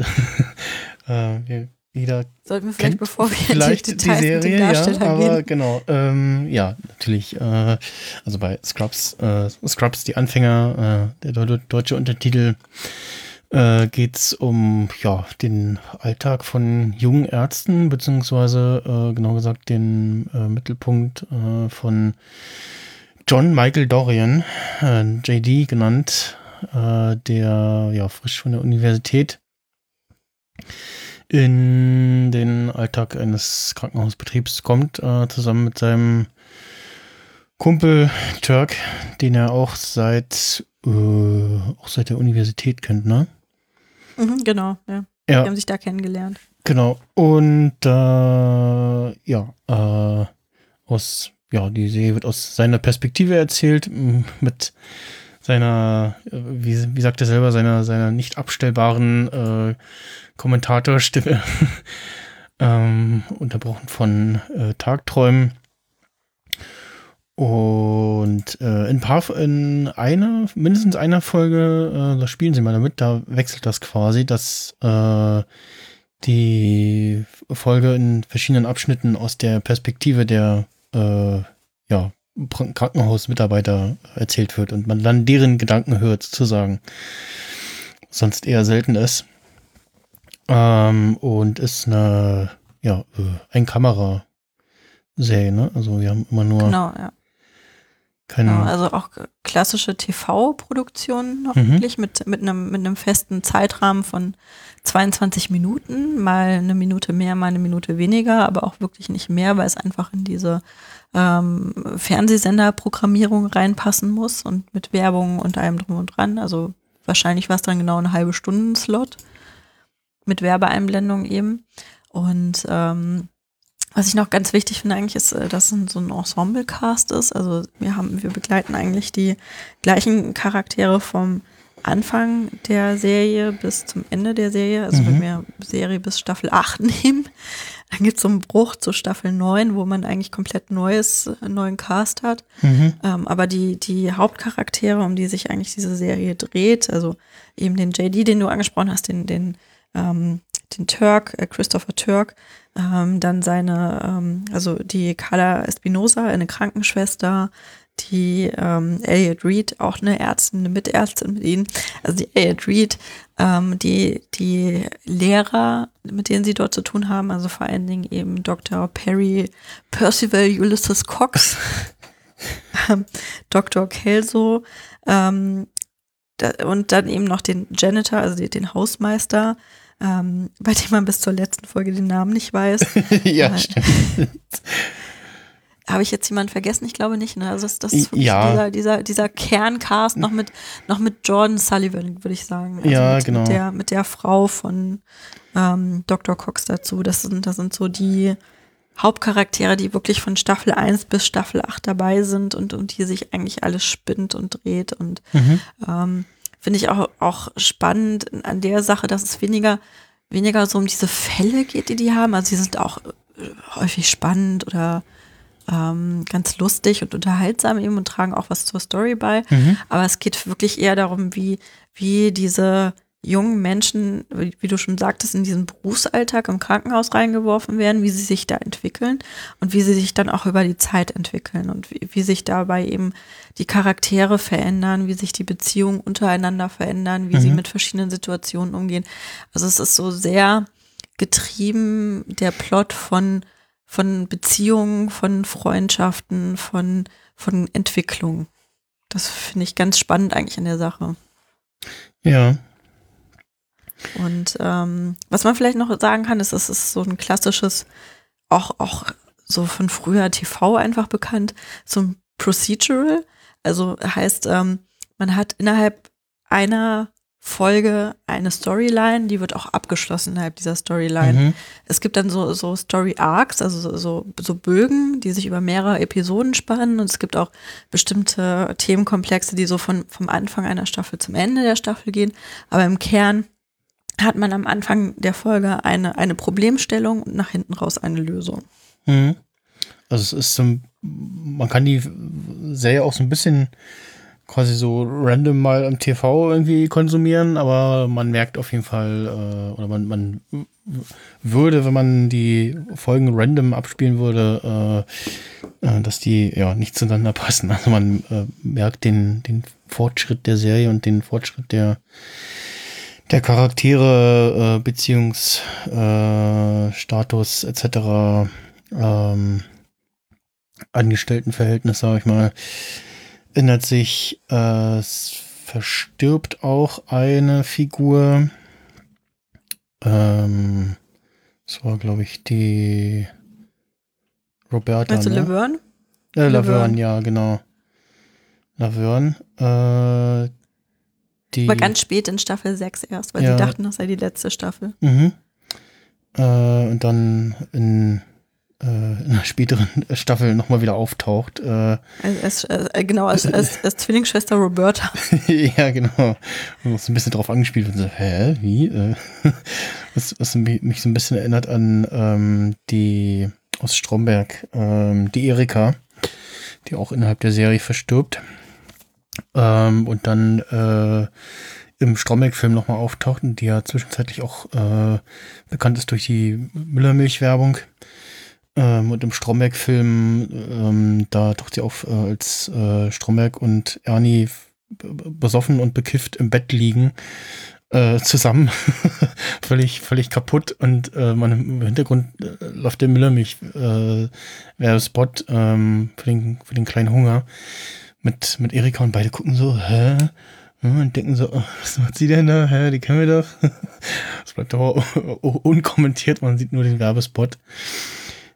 äh, jeder Sollten wir vielleicht, bevor wir vielleicht die, die Details mit Serie, ja, aber gehen. genau, ähm, ja, natürlich, äh, also bei Scrubs, äh, Scrubs, die Anfänger, äh, der deu- deutsche Untertitel, äh, geht's um, ja, den Alltag von jungen Ärzten, beziehungsweise, äh, genau gesagt, den äh, Mittelpunkt äh, von John Michael Dorian, äh, JD genannt, äh, der, ja, frisch von der Universität in den Alltag eines Krankenhausbetriebs kommt, zusammen mit seinem Kumpel Turk, den er auch seit auch seit der Universität kennt, ne? Mhm, genau, ja. Die Ja, haben sich da kennengelernt. genau. Und äh, ja, äh, aus ja, die Serie wird aus seiner Perspektive erzählt, mit seiner, äh, wie, wie sagt er selber, seiner, seiner nicht abstellbaren äh, Kommentatorstimme, ähm, unterbrochen von äh, Tagträumen. Und äh, in, paar, in einer, mindestens einer Folge, äh, da spielen sie mal damit, da wechselt das quasi, dass äh, die Folge in verschiedenen Abschnitten aus der Perspektive der äh, ja, Krankenhausmitarbeiter erzählt wird und man dann deren Gedanken hört, sozusagen. Sonst eher selten ist. Ähm, und ist eine, ja, äh, ein Kamera-Serie, ne? Also wir haben immer nur Genau, ja. Keinen. Genau, also auch klassische TV-Produktionen noch Mhm. wirklich mit, mit, einem, mit einem festen Zeitrahmen von 22 Minuten, mal eine Minute mehr, mal eine Minute weniger, aber auch wirklich nicht mehr, weil es einfach in diese ähm, Fernsehsenderprogrammierung reinpassen muss und mit Werbung und allem drum und dran. Also wahrscheinlich war es dann genau eine halbe Stunden-Slot mit Werbeeinblendung eben. Und ähm, was ich noch ganz wichtig finde eigentlich ist, äh, dass es so ein Ensemble-Cast ist. Also wir haben, wir begleiten eigentlich die gleichen Charaktere vom Anfang der Serie bis zum Ende der Serie. Also Mhm. wenn wir Serie bis Staffel 8 nehmen, dann gibt es so einen Bruch zu Staffel 9, wo man eigentlich komplett neues, neuen Cast hat. Mhm. Ähm, aber die, die Hauptcharaktere, um die sich eigentlich diese Serie dreht, also eben den JD, den du angesprochen hast, den, den, ähm, den Turk, äh, Christopher Turk, ähm, dann seine, ähm, also die Carla Espinosa, eine Krankenschwester, die ähm, Elliot Reed, auch eine Ärztin, eine Mitärztin mit ihnen, also die Elliot Reed, ähm, die, die Lehrer, mit denen sie dort zu tun haben, also vor allen Dingen eben Dr. Perry Percival Ulysses Cox, ähm, Dr. Kelso ähm, da, und dann eben noch den Janitor, also die, den Hausmeister, ähm, bei dem man bis zur letzten Folge den Namen nicht weiß. ja, stimmt. Habe ich jetzt jemanden vergessen? Ich glaube nicht. Ne? Also das, das Ja. dieser, dieser, dieser Kerncast noch mit, noch mit Jordan Sullivan, würde ich sagen. Also Ja, mit, genau. Mit der, mit der Frau von ähm, Dr. Cox dazu. Das sind, das sind so die Hauptcharaktere, die wirklich von Staffel 1 bis Staffel 8 dabei sind und, und die sich eigentlich alles spinnt und dreht. Und Mhm. ähm, finde ich auch, auch spannend an der Sache, dass es weniger, weniger so um diese Fälle geht, die die haben. Also die sind auch äh, häufig spannend oder ähm, ganz lustig und unterhaltsam eben und tragen auch was zur Story bei. Mhm. Aber es geht wirklich eher darum, wie, wie diese jungen Menschen, wie, du schon sagtest, in diesen Berufsalltag im Krankenhaus reingeworfen werden, wie sie sich da entwickeln und wie sie sich dann auch über die Zeit entwickeln und wie, wie sich dabei eben die Charaktere verändern, wie sich die Beziehungen untereinander verändern, wie sie Mhm. mit verschiedenen Situationen umgehen. Also es ist so sehr getrieben, der Plot von, von Beziehungen, von Freundschaften, von, von Entwicklung. Das finde ich ganz spannend eigentlich in der Sache. Ja. Und ähm, was man vielleicht noch sagen kann, ist, es ist so ein klassisches, auch, auch so von früher TV einfach bekannt, so ein Procedural. Also heißt, ähm, man hat innerhalb einer Folge eine Storyline, die wird auch abgeschlossen innerhalb dieser Storyline. Mhm. Es gibt dann so, so Story Arcs, also so, so, Bögen, die sich über mehrere Episoden spannen. Und es gibt auch bestimmte Themenkomplexe, die so von, vom Anfang einer Staffel zum Ende der Staffel gehen. Aber im Kern hat man am Anfang der Folge eine, eine Problemstellung und nach hinten raus eine Lösung. Mhm. Also es ist so, man kann die Serie auch so ein bisschen quasi so random mal am TV irgendwie konsumieren, aber man merkt auf jeden Fall, äh, oder man, man würde, wenn man die Folgen random abspielen würde, äh, äh, dass die ja nicht zueinander passen. Also man äh, merkt den, den Fortschritt der Serie und den Fortschritt der der Charaktere, äh, Beziehungsstatus äh, Status etc., ähm, Angestelltenverhältnis, sage ich mal, ändert sich. Äh, es verstirbt auch eine Figur. Ähm, das war, glaube ich, die Roberta. Meinst du ne? Laverne? Äh, Laverne? Laverne, ja, genau. Laverne. Äh, die, Aber ganz spät in Staffel 6 erst, weil Ja. sie dachten, das sei die letzte Staffel. Mhm. Äh, und dann in, äh, in einer späteren Staffel nochmal wieder auftaucht. Äh, Als, als, äh, genau, als, als, als Zwillingsschwester Roberta. ja, genau. Und so ein bisschen drauf angespielt wird. So, hä, wie? Äh, was, was mich mich so ein bisschen erinnert an ähm, die aus Stromberg, ähm, die Erika, die auch innerhalb der Serie verstirbt. Ähm, und dann äh, im Stromberg-Film nochmal auftaucht die ja zwischenzeitlich auch äh, bekannt ist durch die Müllermilch-Werbung. Ähm, und im Stromberg-Film, ähm, da taucht sie auf, äh, als äh, Stromberg und Ernie besoffen und bekifft im Bett liegen äh, zusammen, völlig, völlig kaputt und äh, man im Hintergrund äh, läuft der Müllermilch äh, ähm, für, den, für den kleinen Hunger mit, mit Erika und beide gucken so, hä? Ja, Und denken so, oh, was macht sie denn da? Hä, die kennen wir doch. Das bleibt aber unkommentiert, man sieht nur den Werbespot.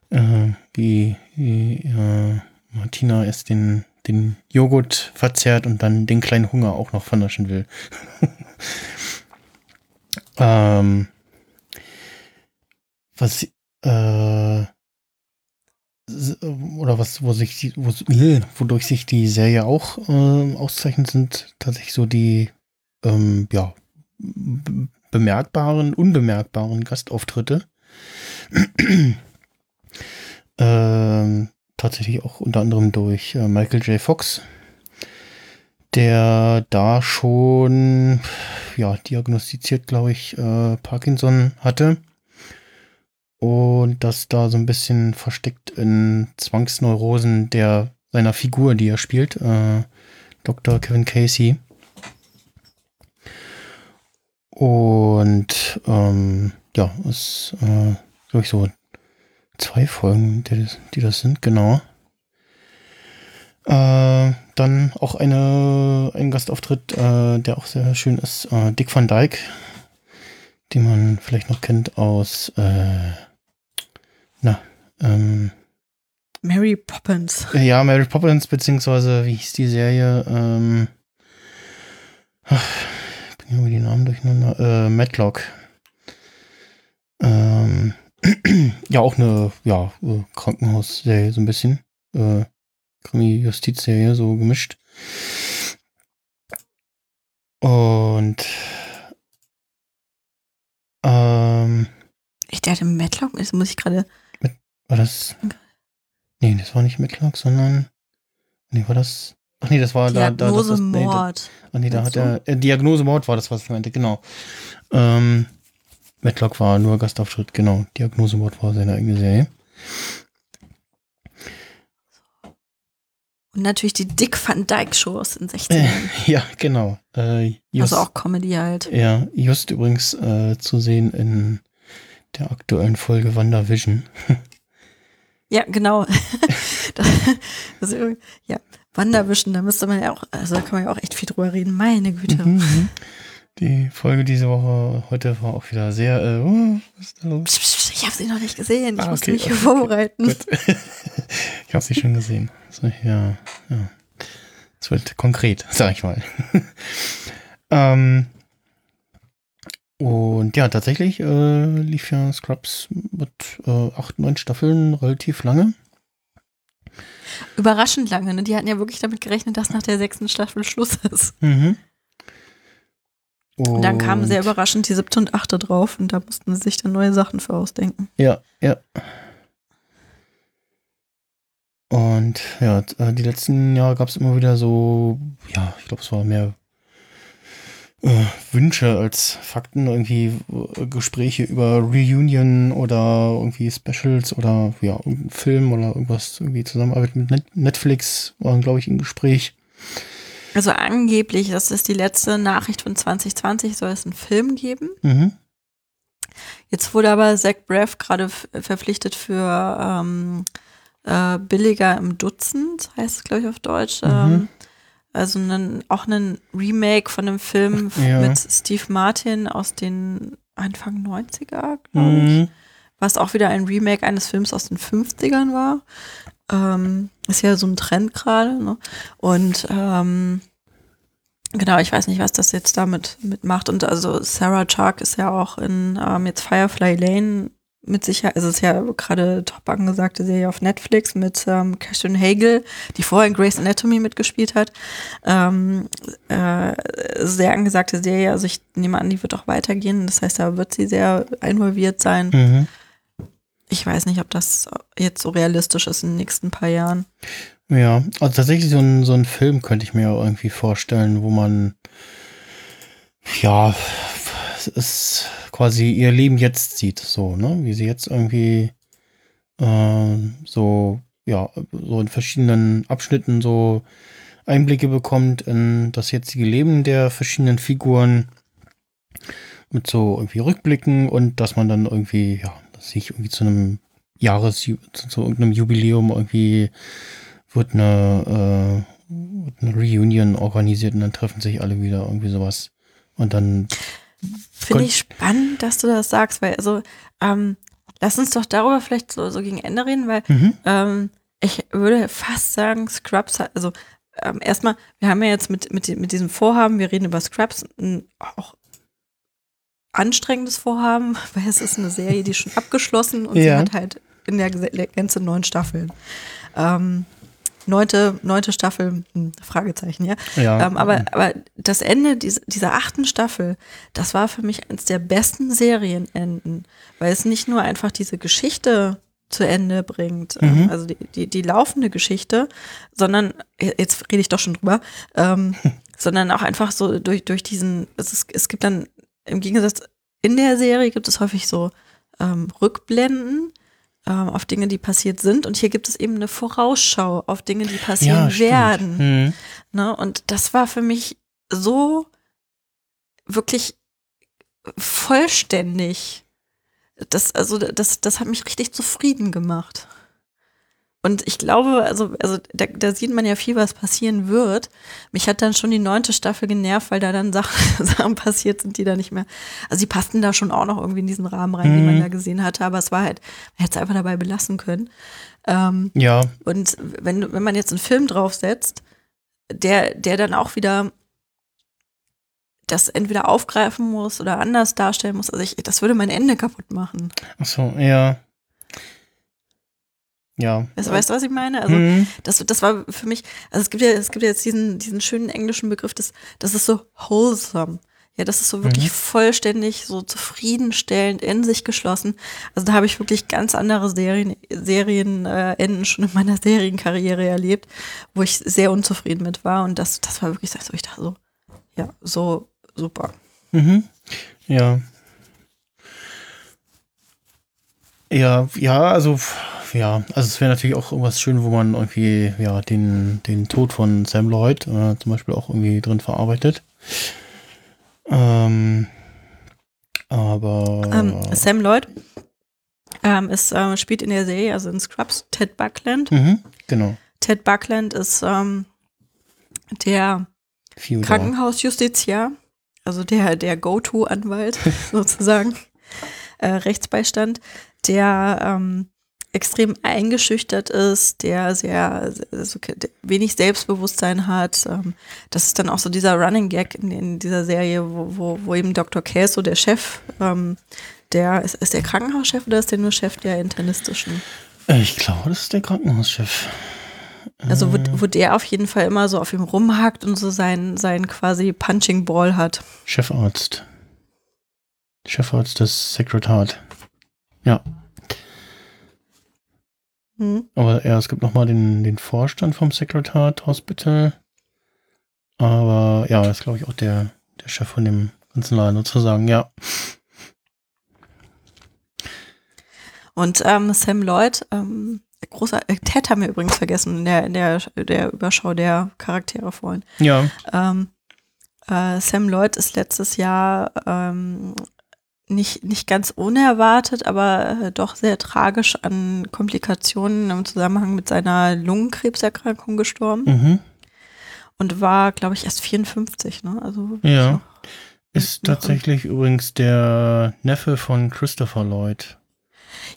Äh, wie wie äh, Martina erst den, den Joghurt verzehrt und dann den kleinen Hunger auch noch vernaschen will. ähm, was äh, oder was, wo sich die, wo, äh, wodurch sich die Serie auch äh, auszeichnet, sind tatsächlich so die ähm, ja, bemerkbaren, unbemerkbaren Gastauftritte. ähm, tatsächlich auch unter anderem durch äh, Michael J. Fox, der da schon ja, diagnostiziert, glaube ich, äh, Parkinson hatte. Und das da so ein bisschen versteckt in Zwangsneurosen der seiner Figur, die er spielt, äh, Dr. Kevin Casey. Und ähm, ja, es äh, glaube ich so zwei Folgen, die das, die das sind, genau. Äh, dann auch eine, ein Gastauftritt, äh, der auch sehr schön ist, äh, Dick Van Dyke, den man vielleicht noch kennt aus, äh, na, ähm, Mary Poppins. ja, Mary Poppins, beziehungsweise, wie hieß die Serie? Ähm, ach, ich bin irgendwie die Namen durcheinander. Äh, Matlock. Ähm, ja, auch eine, ja, äh, Krankenhausserie, so ein bisschen. Äh, Krimi-Justizserie, so gemischt. Und, ähm, Ich dachte, Matlock, das muss ich gerade. war das? Nee, das war nicht Matlock, sondern. Nee, war das. Ach nee, das war da. da Diagnose nee, Mord. ach nee, da hat er. Äh, Diagnose Mord war das, was ich meinte, genau. Ähm, Matlock war nur Gastauftritt, genau. Diagnose Mord war seine eigene Serie. Und natürlich die Dick Van Dyke Show aus den 60ern. Äh, ja, genau. Äh, just, also auch Comedy halt. Ja, just übrigens äh, zu sehen in der aktuellen Folge WandaVision. Ja, genau. das, irgendwie- ja, Wanderwischen, da müsste man ja auch, also da kann man ja auch echt viel drüber reden. Meine Güte. Mhm, mhm. Die Folge diese Woche, heute war auch wieder sehr, äh, los? Psch, psch, Ich habe sie noch nicht gesehen. Ich Ah, musste okay, mich hier okay, vorbereiten. Ich habe sie schon gesehen. So, ja, ja. Es wird konkret, sag ich mal. ähm, und ja, tatsächlich äh, lief ja Scrubs mit äh, acht, neun Staffeln relativ lange. Überraschend lange, ne? Die hatten ja wirklich damit gerechnet, dass nach der sechsten Staffel Schluss ist. Mhm. Und dann kamen sehr überraschend die siebte und achte drauf und da mussten sie sich dann neue Sachen für ausdenken. Ja, ja. Und ja, äh, die letzten Jahre gab es immer wieder so, ja, ich glaube, es war mehr äh, Wünsche als Fakten, irgendwie äh, Gespräche über Reunion oder irgendwie Specials oder ja, irgendein Film oder irgendwas, irgendwie Zusammenarbeit mit Net Netflix waren, glaube ich, im Gespräch. Also angeblich, das ist die letzte Nachricht von 2020, soll es einen Film geben. Mhm. Jetzt wurde aber Zach Braff gerade verpflichtet für ähm, äh, billiger im Dutzend, heißt es, glaube ich, auf Deutsch. Mhm. Ähm, also einen, auch ein Remake von einem Film Ja. mit Steve Martin aus den Anfang 90er, glaube ich. Mhm. Was auch wieder ein Remake eines Films aus den 50ern war. Ähm, ist ja so ein Trend gerade. Ne? Und ähm, genau, ich weiß nicht, was das jetzt damit mitmacht. Und also Sarah Chark ist ja auch in ähm, jetzt Firefly Lane mit Sicherheit, also es ist ja gerade top angesagte Serie auf Netflix mit ähm, Catherine Hagel, die vorher in Grey's Anatomy mitgespielt hat. Ähm, äh, sehr angesagte Serie, also ich nehme an, die wird auch weitergehen. Das heißt, da wird sie sehr involviert sein. Mhm. Ich weiß nicht, ob das jetzt so realistisch ist in den nächsten paar Jahren. Ja, also tatsächlich so ein, so ein Film könnte ich mir irgendwie vorstellen, wo man ja es ist quasi ihr Leben jetzt sieht, so, ne? Wie sie jetzt irgendwie äh, so, ja, so in verschiedenen Abschnitten so Einblicke bekommt in das jetzige Leben der verschiedenen Figuren mit so irgendwie Rückblicken und dass man dann irgendwie, ja, sich irgendwie zu einem Jahres, zu, zu irgendeinem Jubiläum irgendwie wird eine, äh, wird eine Reunion organisiert und dann treffen sich alle wieder irgendwie sowas. Und dann, Finde ich spannend, dass du das sagst, weil also ähm, lass uns doch darüber vielleicht so, so gegen Ende reden, weil mhm, ähm, ich würde fast sagen, Scrubs hat, also ähm, erstmal, wir haben ja jetzt mit, mit, mit diesem Vorhaben, wir reden über Scrubs, ein auch anstrengendes Vorhaben, weil es ist eine Serie, die ist schon abgeschlossen und sie Ja. hat halt in der Gänze neun Staffeln. Ähm, neunte, neunte Staffel, hm, Fragezeichen, ja. ja. Ähm, aber, aber das Ende dieser, dieser achten Staffel, das war für mich eines der besten Serienenden, weil es nicht nur einfach diese Geschichte zu Ende bringt, ähm, Mhm. also die, die, die laufende Geschichte, sondern, jetzt rede ich doch schon drüber, ähm, sondern auch einfach so durch, durch diesen, es, ist, es gibt dann im Gegensatz, in der Serie gibt es häufig so ähm, Rückblenden ähm, auf Dinge, die passiert sind und hier gibt es eben eine Vorausschau auf Dinge, die passieren stimmt. werden. Mhm. Ne? Und das war für mich so wirklich vollständig. Das, also, das, das hat mich richtig zufrieden gemacht. Und ich glaube, also, also da, da sieht man ja viel, was passieren wird. Mich hat dann schon die neunte Staffel genervt, weil da dann Sachen, Sachen passiert sind, die da nicht mehr. Also die passten da schon auch noch irgendwie in diesen Rahmen rein, den man Mhm. da gesehen hatte, aber es war halt, man hätte es einfach dabei belassen können. Ähm, Ja, und wenn, wenn man jetzt einen Film draufsetzt, der, der dann auch wieder das entweder aufgreifen muss oder anders darstellen muss, also ich, das würde mein Ende kaputt machen. ach so, ja. Ja. Weißt, weißt du, was ich meine? Also Mhm. das, das war für mich, also es gibt ja, es gibt ja jetzt diesen, diesen schönen englischen Begriff, das, das ist so wholesome. Ja, das ist so wirklich Mhm. vollständig, so zufriedenstellend, in sich geschlossen. Also da habe ich wirklich ganz andere Serien, Serien äh, schon in meiner Serienkarriere erlebt, wo ich sehr unzufrieden mit war. Und das, das war wirklich so, ich dachte so, ja, so super. Mhm. Ja. Ja, ja, also ja, also es wäre natürlich auch irgendwas schön, wo man irgendwie ja den den Tod von Sam Lloyd äh, zum Beispiel auch irgendwie drin verarbeitet. Ähm, aber Ähm, Sam Lloyd ähm, ist, äh, spielt in der Serie, also in Scrubs, Ted Buckland. mhm, genau. Ted Buckland ist ähm, der Theodore. Krankenhausjustiziar, also der, der Go-To-Anwalt sozusagen, äh, Rechtsbeistand, der ähm, extrem eingeschüchtert ist, der sehr, sehr so, der wenig Selbstbewusstsein hat. Ähm, das ist dann auch so dieser Running Gag in, in dieser Serie, wo, wo, wo eben Dr. Kelso, der Chef, ähm, der ist, ist der Krankenhauschef oder ist der nur Chef der internistischen? Äh, Ich glaube, das ist der Krankenhauschef. Also wo, wo der auf jeden Fall immer so auf ihm rumhackt und so sein, sein quasi Punching Ball hat. Chefarzt. Chefarzt des Sekretariat. Ja, Hm. aber ja, es gibt nochmal den, den Vorstand vom Secretariat Hospital. Aber ja, das ist glaube ich auch der, der Chef von dem ganzen Laden sozusagen, ja. Und ähm, Sam Lloyd, ähm, großer äh, Ted haben wir übrigens vergessen in der, in der, der Überschau der Charaktere vorhin. Ja, Ähm, äh, Sam Lloyd ist letztes Jahr ähm, nicht, nicht ganz unerwartet, aber äh, doch sehr tragisch an Komplikationen im Zusammenhang mit seiner Lungenkrebserkrankung gestorben mhm. und war, glaube ich, erst 54. Ne? Also Ja. Ist tatsächlich übrigens der Neffe von Christopher Lloyd.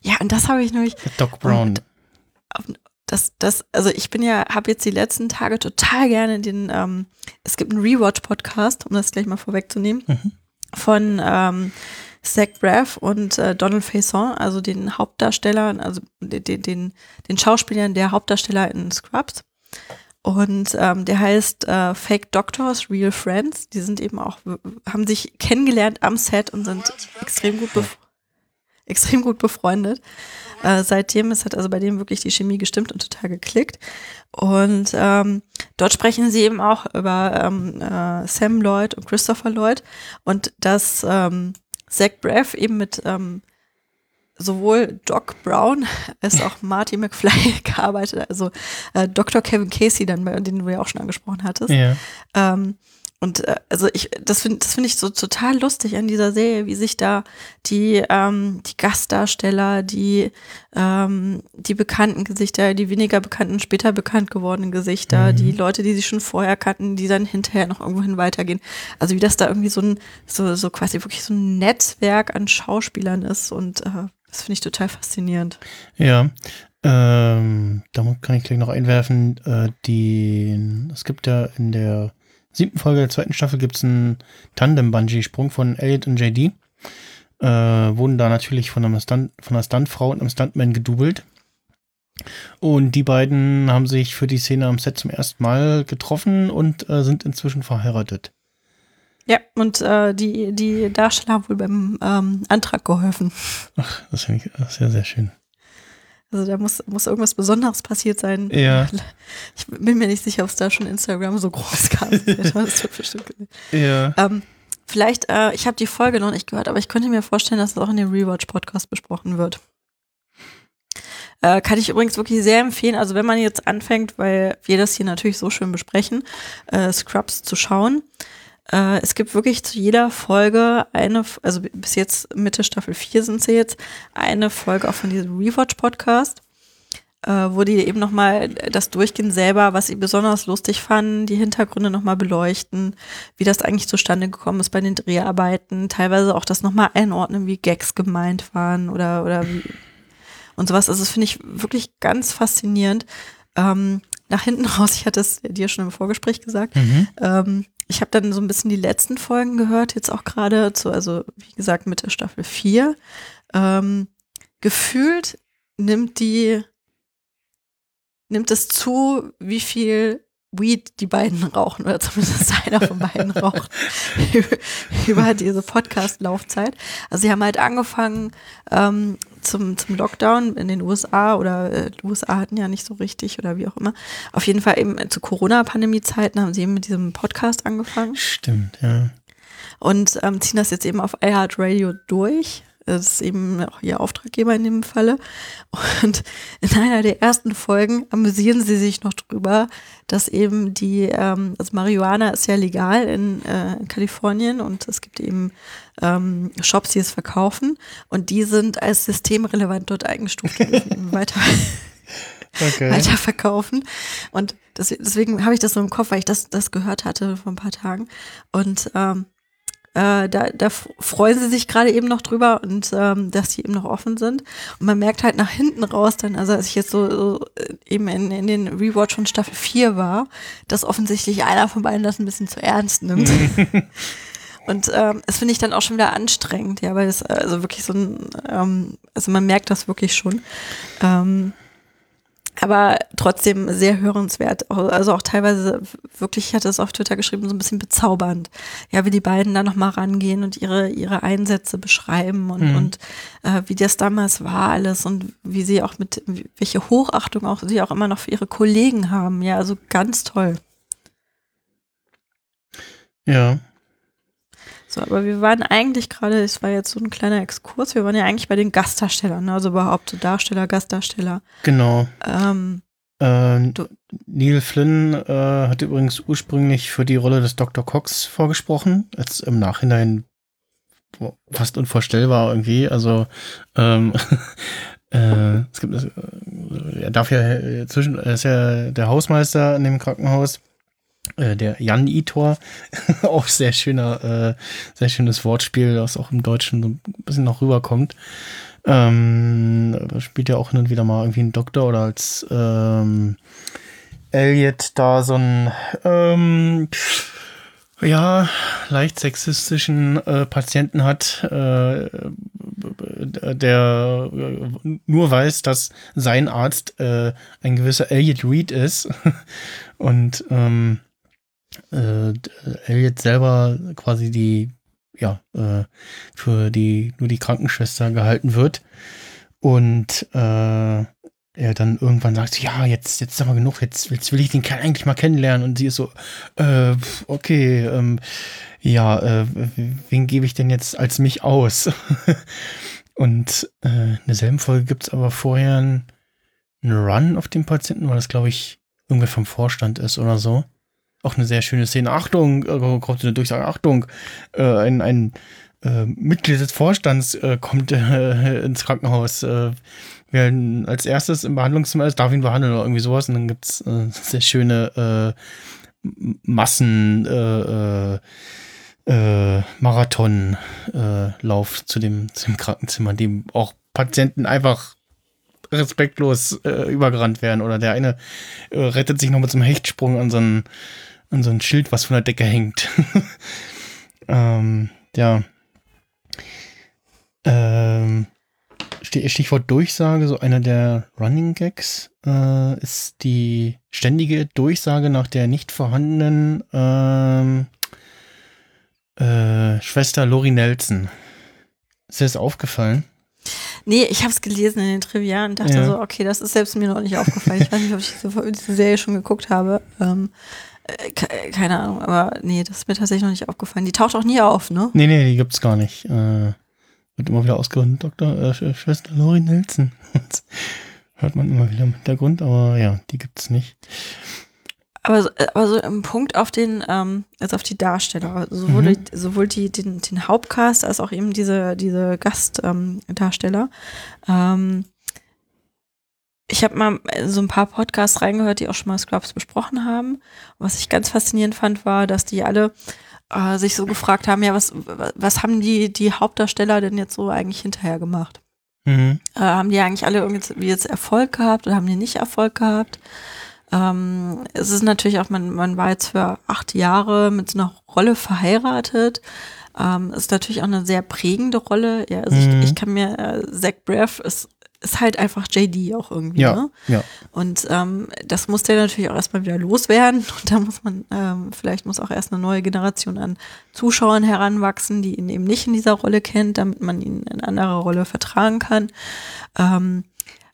Ja, und das habe ich nämlich, Doc Brown. das, das, also ich bin ja, habe jetzt die letzten Tage total gerne den, ähm, es gibt einen Rewatch-Podcast, um das gleich mal vorwegzunehmen, Mhm. von ähm, Zach Braff und äh, Donald Faison, also den Hauptdarstellern, also den, den, den, Schauspielern der Hauptdarsteller in Scrubs. Und ähm, der heißt äh, Fake Doctors, Real Friends. Die sind eben auch, haben sich kennengelernt am Set und sind extrem gut, extrem gut befreundet. Äh, seitdem, es hat also bei dem wirklich die Chemie gestimmt und total geklickt. Und ähm, dort sprechen sie eben auch über ähm, äh, Sam Lloyd und Christopher Lloyd und dass ähm, Zach Braff eben mit ähm, sowohl Doc Brown als auch Marty McFly gearbeitet, also äh, Dr. Kevin Casey, dann, den du ja auch schon angesprochen hattest. Ja. Ähm, und äh, also ich, das finde das finde ich so total lustig an dieser Serie, wie sich da die, ähm, die Gastdarsteller, die, ähm, die bekannten Gesichter, die weniger bekannten, später bekannt gewordenen Gesichter, Mhm. die Leute, die sie schon vorher kannten, die dann hinterher noch irgendwohin weitergehen. Also wie das da irgendwie so ein, so, so quasi wirklich so ein Netzwerk an Schauspielern ist und äh, das finde ich total faszinierend. Ja, ähm, da kann ich gleich noch einwerfen, äh, die, es gibt ja in der siebten Folge der zweiten Staffel gibt es einen Tandem-Bungee-Sprung von Elliot und JD. Äh, wurden da natürlich von, einem Stunt, von einer Stuntfrau und einem Stuntman gedoubelt. Und die beiden haben sich für die Szene am Set zum ersten Mal getroffen und äh, sind inzwischen verheiratet. Ja, und äh, die, die Darsteller haben wohl beim ähm, Antrag geholfen. Das finde ich sehr, sehr schön. Also da muss, muss irgendwas Besonderes passiert sein. Ja. Ich bin mir nicht sicher, ob es da schon Instagram so groß gab. das wird bestimmt. Ja. ähm, vielleicht, äh, ich habe die Folge noch nicht gehört, aber ich könnte mir vorstellen, dass das auch in dem Rewatch-Podcast besprochen wird. Äh, kann ich übrigens wirklich sehr empfehlen. Also wenn man jetzt anfängt, weil wir das hier natürlich so schön besprechen, äh, Scrubs zu schauen. Äh, es gibt wirklich zu jeder Folge eine, also bis jetzt Mitte Staffel 4 sind sie jetzt, eine Folge auch von diesem Rewatch-Podcast, äh, wo die eben nochmal das Durchgehen selber, was sie besonders lustig fanden, die Hintergründe nochmal beleuchten, wie das eigentlich zustande gekommen ist bei den Dreharbeiten, teilweise auch das nochmal einordnen, wie Gags gemeint waren oder, oder wie und sowas. Also das finde ich wirklich ganz faszinierend. Ähm, nach hinten raus, ich hatte es dir schon im Vorgespräch gesagt, Mhm. ähm, ich habe dann so ein bisschen die letzten Folgen gehört, jetzt auch gerade zu, also wie gesagt, Mitte Staffel 4. Ähm, gefühlt nimmt die, nimmt es zu, wie viel Weed die beiden rauchen oder zumindest einer von beiden raucht über diese Podcast-Laufzeit. Also sie haben halt angefangen ähm, zum, zum Lockdown in den USA oder äh, die USA hatten ja nicht so richtig oder wie auch immer. Auf jeden Fall eben zu Corona-Pandemie-Zeiten haben sie eben mit diesem Podcast angefangen. Stimmt, ja. Und ähm, ziehen das jetzt eben auf iHeartRadio durch. Das ist eben auch ihr Auftraggeber in dem Falle. Und in einer der ersten Folgen amüsieren sie sich noch drüber, dass eben die, ähm, also Marihuana ist ja legal in, äh, in Kalifornien und es gibt eben ähm, Shops, die es verkaufen und die sind als systemrelevant dort eingestuft und weiter. Okay. weiterverkaufen. Und das, deswegen habe ich das so im Kopf, weil ich das, das gehört hatte vor ein paar Tagen. Und ähm, äh, da, da freuen sie sich gerade eben noch drüber und ähm, dass die eben noch offen sind. Und man merkt halt nach hinten raus dann, also als ich jetzt so, so äh, eben in, in den Rewatch von Staffel 4 war, dass offensichtlich einer von beiden das ein bisschen zu ernst nimmt. Und ähm, das finde ich dann auch schon wieder anstrengend, ja, weil es also wirklich so ein, ähm, also man merkt das wirklich schon. Ähm, aber trotzdem sehr hörenswert. Also auch teilweise wirklich, ich hatte es auf Twitter geschrieben, so ein bisschen bezaubernd. Ja, wie die beiden da nochmal rangehen und ihre, ihre Einsätze beschreiben und, mhm. und äh, wie das damals war alles und wie sie auch mit, welche Hochachtung auch sie auch immer noch für ihre Kollegen haben. Ja, also ganz toll. Ja, so, aber wir waren eigentlich gerade, es war jetzt so ein kleiner Exkurs, wir waren ja eigentlich bei den Gastdarstellern, ne? also überhaupt so Darsteller, Gastdarsteller. Genau. Ähm, äh, Neil Flynn äh, hat übrigens ursprünglich für die Rolle des Dr. Cox vorgesprochen, jetzt im Nachhinein fast unvorstellbar irgendwie. Also ähm, äh, es gibt, äh, er darf ja zwischen, er ist ja der Hausmeister in dem Krankenhaus äh, der Jan Itor, auch sehr schöner, äh, sehr schönes Wortspiel, das auch im Deutschen so ein bisschen noch rüberkommt. Ähm, spielt ja auch hin und wieder mal irgendwie einen Doktor oder als ähm, Elliot da so ein ähm, ja, leicht sexistischen äh, Patienten hat, äh, der äh, nur weiß, dass sein Arzt äh, ein gewisser Elliot Reed ist. Und ähm, äh, Elliot selber quasi die, ja, äh, für die, nur die Krankenschwester gehalten wird. Und äh, er dann irgendwann sagt, ja, jetzt, jetzt ist aber genug, jetzt, jetzt will ich den Kerl eigentlich mal kennenlernen. Und sie ist so, äh, okay, ähm, ja, äh, wen gebe ich denn jetzt als mich aus? und äh, in derselben Folge gibt es aber vorher einen, einen Run auf den Patienten, weil das, glaube ich, irgendwer vom Vorstand ist oder so. Auch eine sehr schöne Szene. Achtung, äh, kommt eine Durchsage, Achtung, äh, ein, ein äh, Mitglied des Vorstands äh, kommt äh, ins Krankenhaus. Äh, wer als erstes im Behandlungszimmer ist, darf ihn behandeln oder irgendwie sowas. Und dann gibt es äh, sehr schöne Massen Marathonlauf zu, dem, zu dem Krankenzimmer, dem auch Patienten einfach respektlos äh, übergerannt werden. Oder der eine äh, rettet sich noch mit so einem Hechtsprung an so ein, an so ein Schild, was von der Decke hängt. ähm, ja. Ähm, Stichwort Durchsage, so einer der Running Gags äh, ist die ständige Durchsage nach der nicht vorhandenen ähm, äh, Schwester Lori Nelson. Ist dir das aufgefallen? Nee, ich habe es gelesen in den Trivia und dachte ja. so, okay, das ist selbst mir noch nicht aufgefallen. Ich weiß nicht, ob ich diese, diese Serie schon geguckt habe. Ähm, äh, keine Ahnung, aber nee, das ist mir tatsächlich noch nicht aufgefallen. Die taucht auch nie auf, ne? Nee, nee, die gibt's gar nicht. Äh, wird immer wieder ausgerundet, Dr. Äh, Schwester Lori Nelson. Hört man immer wieder im Hintergrund, aber ja, die gibt's nicht. Aber, so, aber so im Punkt auf den, ähm, also auf die Darsteller, sowohl, mhm. die, sowohl die, den, den Hauptcast als auch eben diese, diese Gastdarsteller. Ähm, ich habe mal so ein paar Podcasts reingehört, die auch schon mal Scrubs besprochen haben. Und was ich ganz faszinierend fand, war, dass die alle äh, sich so gefragt haben, ja, was, was haben die, die Hauptdarsteller denn jetzt so eigentlich hinterher gemacht? Mhm. Äh, haben die eigentlich alle irgendwie jetzt Erfolg gehabt oder haben die nicht Erfolg gehabt? Ähm, es ist natürlich auch, man, man war jetzt für acht Jahre mit so einer Rolle verheiratet. Ähm, ist natürlich auch eine sehr prägende Rolle. Ja, also mhm. ich, ich kann mir, äh, Zach Braff ist ist halt einfach JD auch irgendwie. Ja, Ne? ja. Und ähm, das muss der natürlich auch erstmal wieder loswerden. Und da muss man, ähm, vielleicht muss auch erst eine neue Generation an Zuschauern heranwachsen, die ihn eben nicht in dieser Rolle kennt, damit man ihn in anderer Rolle vertragen kann. Ähm,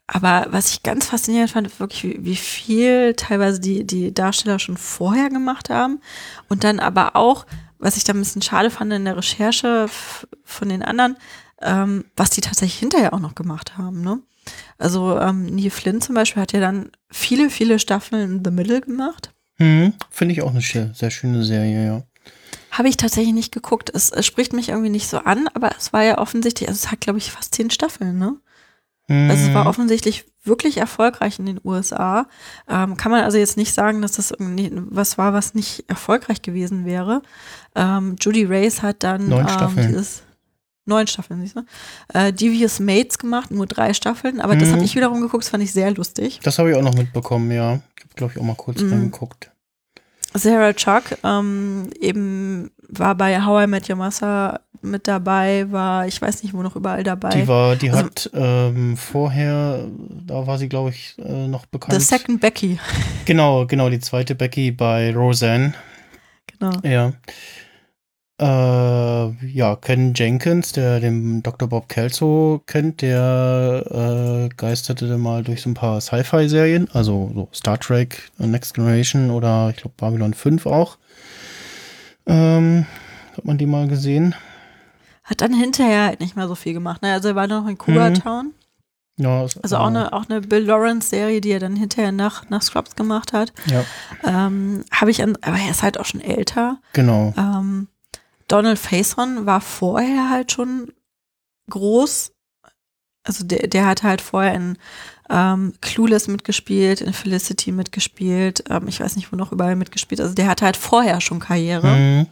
aber was ich ganz faszinierend fand, ist wirklich, wie, wie viel teilweise die, die Darsteller schon vorher gemacht haben. Und dann aber auch, was ich da ein bisschen schade fand in der Recherche von den anderen, ähm, was die tatsächlich hinterher auch noch gemacht haben. Ne? Also ähm, Neil Flynn zum Beispiel hat ja dann viele, viele Staffeln in The Middle gemacht. Mhm. Finde ich auch eine sehr, sehr schöne Serie, ja. Habe ich tatsächlich nicht geguckt. Es, es spricht mich irgendwie nicht so an, aber es war ja offensichtlich, also es hat, glaube ich, fast zehn Staffeln, ne? Also es war Mhm. offensichtlich wirklich erfolgreich in den USA. Ähm, kann man also jetzt nicht sagen, dass das irgendwie was war, was nicht erfolgreich gewesen wäre. Ähm, Judy Race hat dann Neun ähm, Staffeln. dieses neun Staffeln, siehst du? Äh, Devious Mates gemacht, nur drei Staffeln, aber das Mhm. habe ich wiederum geguckt, das fand ich sehr lustig. Das habe ich auch noch mitbekommen, ja. Ich habe, glaube ich, auch mal kurz Mhm. reingeguckt. Sarah Chuck ähm, eben war bei How I Met Your Mother mit dabei, war, ich weiß nicht, wo noch überall dabei. Die war, die Also- hat ähm, vorher, da war sie, glaube ich, äh, noch bekannt. The Second Becky, Genau, genau, die zweite Becky bei Roseanne. genau. Ja. Äh, ja, Ken Jenkins, der den Dr. Bob Kelso kennt, der äh, geisterte dann mal durch so ein paar Sci-Fi-Serien, also so Star Trek, äh, Next Generation oder ich glaube Babylon 5 auch. Ähm, hat man die mal gesehen? Hat dann hinterher halt nicht mehr so viel gemacht. Ne? Also er war noch in Cougar Mhm. Town. Ja, ist- Also auch eine, auch eine Bill Lawrence-Serie, die er dann hinterher nach, nach Scrubs gemacht hat. Ja, Ähm, Habe ich an, aber er ist halt auch schon älter. genau. Ähm, Donald Faison war vorher halt schon groß. Also der, der hat halt vorher in ähm, Clueless mitgespielt, in Felicity mitgespielt. Ähm, ich weiß nicht, wo noch überall mitgespielt. Also der hatte halt vorher schon Karriere. Mhm.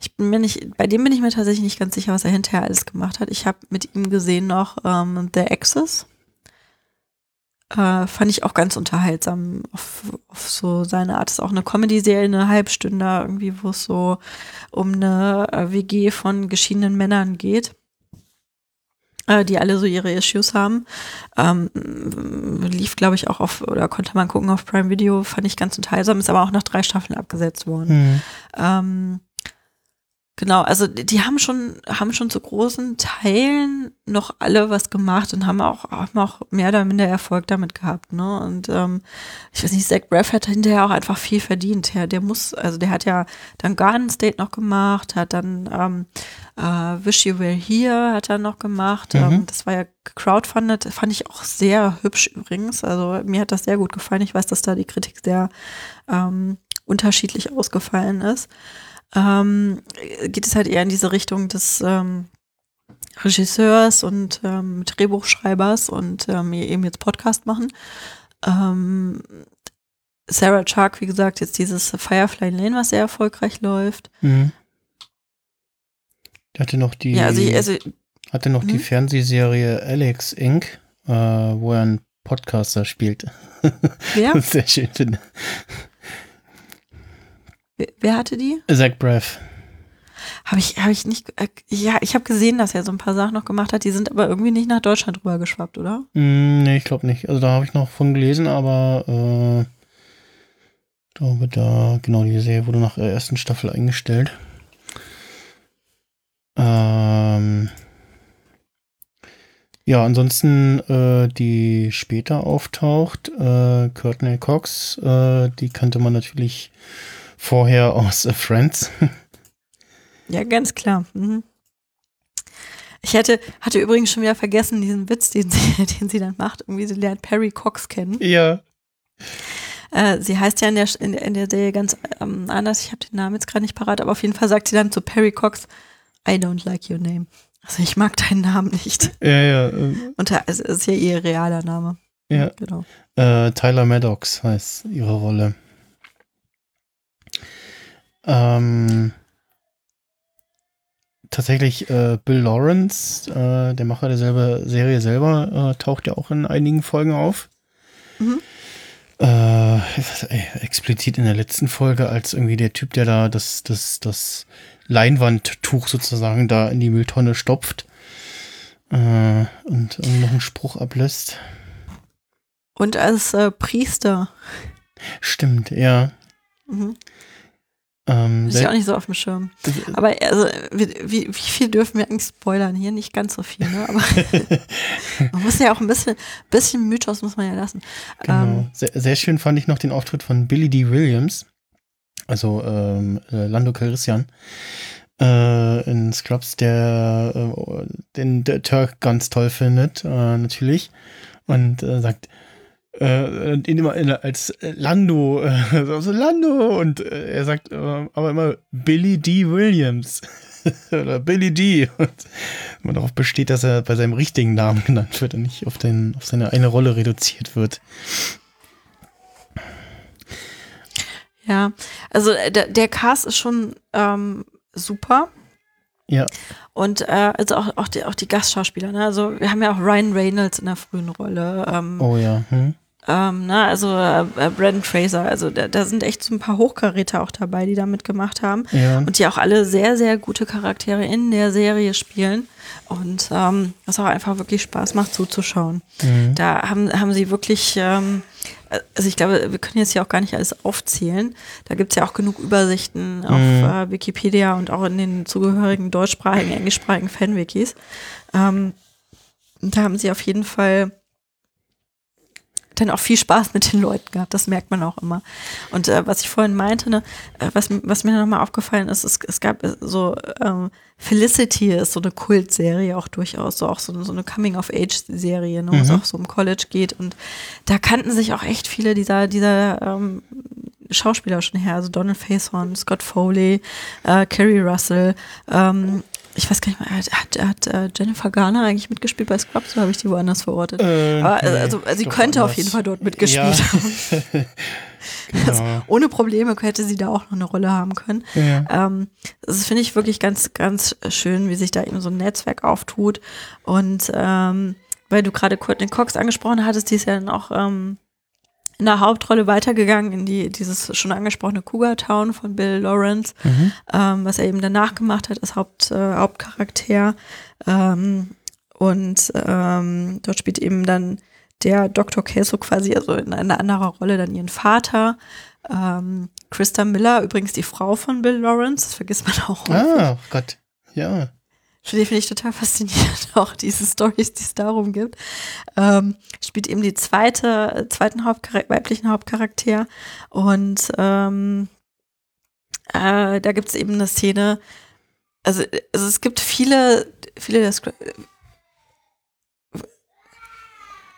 Ich bin mir nicht, bei dem bin ich mir tatsächlich nicht ganz sicher, was er hinterher alles gemacht hat. Ich habe mit ihm gesehen noch ähm, The Access. Äh, fand ich auch ganz unterhaltsam auf, auf so seine Art. Ist auch eine Comedy-Serie, eine Halbstunde irgendwie, wo es so um eine äh, WG von geschiedenen Männern geht, äh, die alle so ihre Issues haben. Ähm, lief, glaube ich, auch auf, oder konnte man gucken auf Prime Video, fand ich ganz unterhaltsam, ist aber auch nach drei Staffeln abgesetzt worden. Mhm. Ähm, genau, also die haben schon, haben schon zu großen Teilen noch alle was gemacht und haben auch, haben auch mehr oder minder Erfolg damit gehabt, ne? Und ähm, ich weiß nicht, Zach Braff hat hinterher auch einfach viel verdient. Der, der muss, also der hat ja dann Garden State noch gemacht, hat dann ähm, äh, Wish You Were Here hat er noch gemacht. Mhm. Ähm, das war ja crowdfunded, fand ich auch sehr hübsch übrigens. Also mir hat das sehr gut gefallen. Ich weiß, dass da die Kritik sehr ähm, unterschiedlich ausgefallen ist ähm, geht es halt eher in diese Richtung des ähm, Regisseurs und ähm, Drehbuchschreibers und ähm, eben jetzt Podcast machen. Ähm, Sarah Chuck, wie gesagt, jetzt dieses Firefly Lane, was sehr erfolgreich läuft. Mhm. Der hatte noch die, Ja, also, also hatte noch die Mhm. Fernsehserie Alex Inc., äh, wo er einen Podcaster spielt. ich sehr schön finde. Wer, wer hatte die? Zach Braff. Habe ich, habe ich nicht, äh, ja, ich habe gesehen, dass er so ein paar Sachen noch gemacht hat, die sind aber irgendwie nicht nach Deutschland rüber geschwappt, oder? Mm, nee, ich glaube nicht. Also da habe ich noch von gelesen, aber äh, ich glaube, da, genau, die Serie wurde nach der ersten Staffel eingestellt. Ähm, ja, ansonsten, äh, die später auftaucht, äh, Courtney Cox, äh, die kannte man natürlich vorher aus Friends. Ja, ganz klar. Mhm. Ich hätte, hatte übrigens schon wieder vergessen, diesen Witz, den sie, den sie dann macht. Irgendwie, sie lernt Perry Cox kennen. ja. Äh, sie heißt ja in der, in in der Serie ganz ähm, anders. Ich habe den Namen jetzt gerade nicht parat, aber auf jeden Fall sagt sie dann zu Perry Cox, I don't like your name. Also ich mag deinen Namen nicht. Ja, ja. äh, Und es ist ja ihr realer Name. Ja. Genau. Äh, Tyler Maddox heißt ihre Rolle. Ähm, tatsächlich, äh, Bill Lawrence, äh, der Macher der selbe Serie selber, äh, taucht ja auch in einigen Folgen auf. Mhm. Äh, was, ey, explizit in der letzten Folge als irgendwie der Typ, der da das, das, das Leinwandtuch sozusagen da in die Mülltonne stopft. Äh, und, und noch einen Spruch ablässt. Und als äh, Priester. Stimmt, ja. Mhm. Ähm, Ist ja auch nicht so auf dem Schirm. Aber also, wie, wie, wie viel dürfen wir eigentlich spoilern? Hier nicht ganz so viel, ne? Aber man muss ja auch ein bisschen, bisschen Mythos muss man ja lassen. Genau. Ähm, Sehr, sehr schön fand ich noch den Auftritt von Billy D. Williams, also ähm, äh, Lando Calrissian, äh, in Scrubs, der äh, den der Turk ganz toll findet, äh, natürlich. Und äh, sagt, äh, ihn immer in- als äh, Lando, äh, also Lando, und äh, er sagt äh, aber immer Billy D. Williams. Oder Billy D. Und man darauf besteht, dass er bei seinem richtigen Namen genannt wird und nicht auf, den, auf seine eine Rolle reduziert wird. ja, also äh, der, der Cast ist schon ähm, super. Ja. Und äh, also auch, auch, die, auch die Gastschauspieler, ne? Also wir haben ja auch Ryan Reynolds in der frühen Rolle. Ähm, Oh ja. Hm? Ähm, ne, also äh, äh, Brandon Fraser, also da, da sind echt so ein paar Hochkaräter auch dabei, die da mitgemacht haben. Ja. Und die auch alle sehr, sehr gute Charaktere in der Serie spielen. Und ähm, was auch einfach wirklich Spaß macht zuzuschauen. Mhm. Da haben, haben sie wirklich, ähm, also ich glaube, wir können jetzt hier auch gar nicht alles aufzählen. Da gibt es ja auch genug Übersichten auf Mhm. äh, Wikipedia und auch in den zugehörigen deutschsprachigen, englischsprachigen Fanwikis. Ähm, da haben sie auf jeden Fall dann auch viel Spaß mit den Leuten gehabt. Das merkt man auch immer. Und äh, was ich vorhin meinte, ne, äh, was, was mir nochmal aufgefallen ist, es, es gab äh, so ähm, Felicity ist so eine Kultserie auch durchaus, so auch so, so eine Coming-of-Age-Serie, ne, wo es Mhm. auch so um College geht. Und da kannten sich auch echt viele dieser, dieser ähm, Schauspieler schon her. Also Donald Faison, Scott Foley, äh, Kerry Russell, ähm, ich weiß gar nicht mehr, hat, hat, hat äh, Jennifer Garner eigentlich mitgespielt bei Scrubs oder habe ich die woanders verortet? Äh, Aber, nee, also, also sie könnte auf anders. jeden Fall dort mitgespielt Ja. haben. genau. Ohne Probleme hätte sie da auch noch eine Rolle haben können. ja. Ähm, das finde ich wirklich ganz, ganz schön, wie sich da eben so ein Netzwerk auftut. Und ähm, weil du gerade Courtney Cox angesprochen hattest, die ist ja dann auch ähm, in der Hauptrolle weitergegangen in die dieses schon angesprochene Cougar Town von Bill Lawrence, Mhm. ähm, was er eben danach gemacht hat als Haupt, äh, Hauptcharakter. Ähm, und ähm, dort spielt eben dann der Dr. Kelso quasi, also in einer anderen Rolle, dann ihren Vater. Ähm, Christa Miller, übrigens die Frau von Bill Lawrence, das vergisst man auch. Ah, Gott. Ja. Finde ich total faszinierend, auch diese Stories, die es darum gibt. Ähm, spielt eben die zweite, zweiten Hauptchar weiblichen Hauptcharakter. Und ähm, äh, da gibt es eben eine Szene, also, also es gibt viele, viele der Scrubs,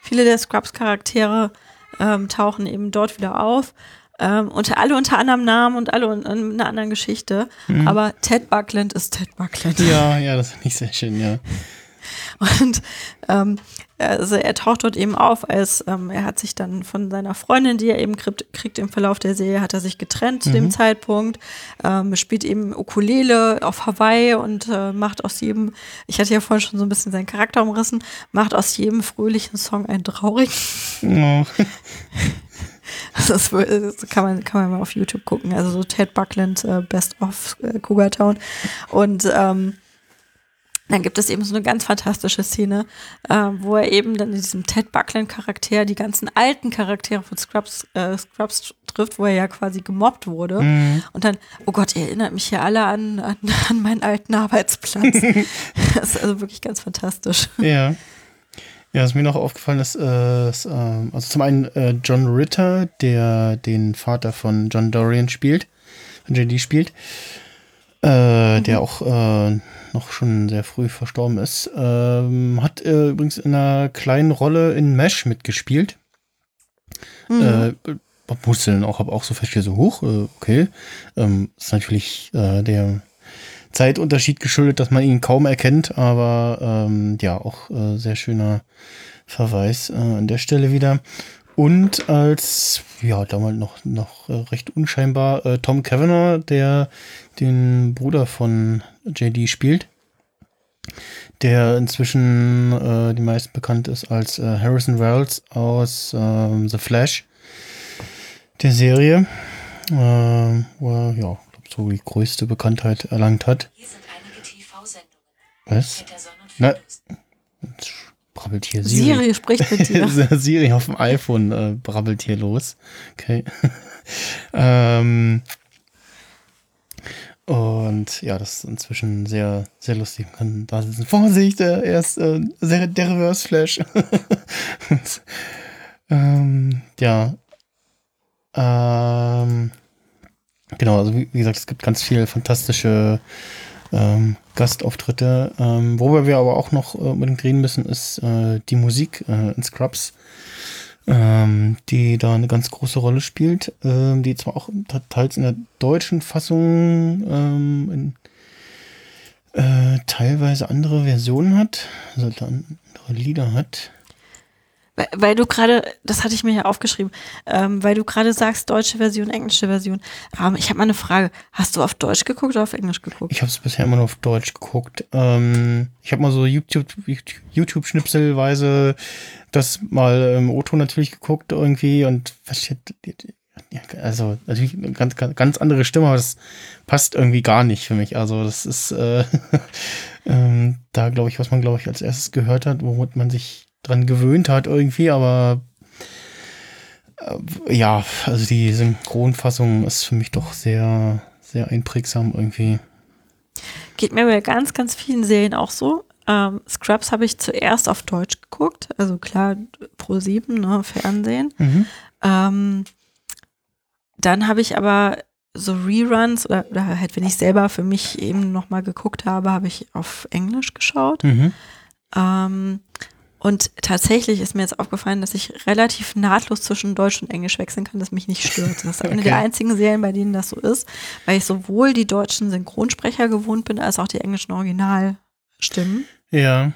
viele der Scrubs-Charaktere ähm, tauchen eben dort wieder auf. Ähm, unter, alle unter anderem Namen und alle in, in einer anderen Geschichte. Mhm. Aber Ted Buckland ist Ted Buckland. Ja, ja, das finde ich sehr schön, ja. Und ähm, also er taucht dort eben auf, als ähm, er hat sich dann von seiner Freundin, die er eben kriegt, kriegt im Verlauf der Serie, hat er sich getrennt zu dem Mhm. Zeitpunkt, ähm, spielt eben Ukulele auf Hawaii und äh, macht aus jedem, ich hatte ja vorhin schon so ein bisschen seinen Charakter umrissen, macht aus jedem fröhlichen Song einen traurigen. Oh. Das, ist- kann man, kann man mal auf YouTube gucken. Also so Ted Buckland, äh, Best of äh, Cougar Town. Und ähm, dann gibt es eben so eine ganz fantastische Szene, äh, wo er eben dann in diesem Ted Buckland-Charakter die ganzen alten Charaktere von Scrubs, äh, Scrubs trifft, wo er ja quasi gemobbt wurde. Mhm. Und dann, oh Gott, ihr erinnert mich hier alle an, an, an meinen alten Arbeitsplatz. das ist also wirklich ganz fantastisch. Ja. Ja, was mir noch aufgefallen ist, äh, ist ähm, also zum einen äh, John Ritter, der den Vater von John Dorian spielt, von JD spielt, äh, der auch äh, noch schon sehr früh verstorben ist, ähm, hat äh, übrigens in einer kleinen Rolle in Mesh mitgespielt. Mhm. Äh, musste dann auch, habe auch so festgestellt, so hoch, okay. Ähm, ist natürlich der Zeitunterschied geschuldet, dass man ihn kaum erkennt, aber ähm, ja, auch äh, sehr schöner Verweis äh, an der Stelle wieder. Und als, ja, damals noch, noch äh, recht unscheinbar, äh, Tom Kavanagh, der den Bruder von JD spielt, der inzwischen äh, die meisten bekannt ist als äh, Harrison Wells aus ähm, The Flash, der Serie, äh, wo er, ja, so die größte Bekanntheit erlangt hat. Hier sind einige TV-Sendungen. Was? Na. Jetzt brabbelt hier Siri. Siri spricht mit dir. Siri auf dem iPhone äh, brabbelt hier los. Okay. ähm, und ja, das ist inzwischen sehr, sehr lustig. Man kann da sitzen. Vorsicht, äh, er ist äh, der, der Reverse Flash. ähm, ja. Ähm, genau, also wie, gesagt, es gibt ganz viele fantastische ähm, Gastauftritte. Ähm, worüber wir aber auch noch äh, unbedingt reden müssen, ist äh, die Musik äh, in Scrubs ähm, die da eine ganz große Rolle spielt, ähm, die zwar auch teils in der deutschen Fassung ähm, in, äh, teilweise andere Versionen hat, also andere Lieder hat. Weil, du gerade, das hatte ich mir ja aufgeschrieben, ähm, weil du gerade sagst, deutsche Version, englische Version. Ähm, ich habe mal eine Frage. Hast du auf Deutsch geguckt oder auf Englisch geguckt? Ich habe es bisher immer nur auf Deutsch geguckt. Ähm, ich habe mal so YouTube-Schnipselweise das mal im o natürlich geguckt irgendwie und versteht, also natürlich eine ganz, ganz andere Stimme, aber das passt irgendwie gar nicht für mich. Also das ist äh, ähm, da, glaube ich, was man, glaube ich, als erstes gehört hat, womit man sich dran gewöhnt hat irgendwie, aber äh, ja, also die Synchronfassung ist für mich doch sehr, sehr einprägsam irgendwie. Geht mir bei ganz, ganz vielen Serien auch so. Ähm, Scrubs habe ich zuerst auf Deutsch geguckt, also klar Pro 7, ne, Fernsehen. Mhm. Ähm, dann habe ich aber so Reruns oder, oder, halt, wenn ich selber für mich eben nochmal geguckt habe, habe ich auf Englisch geschaut. Mhm. Ähm, und tatsächlich ist mir jetzt aufgefallen, dass ich relativ nahtlos zwischen Deutsch und Englisch wechseln kann, das mich nicht stört. Das ist eine okay. der einzigen Serien, bei denen das so ist, weil ich sowohl die deutschen Synchronsprecher gewohnt bin, als auch die englischen Originalstimmen. Ja.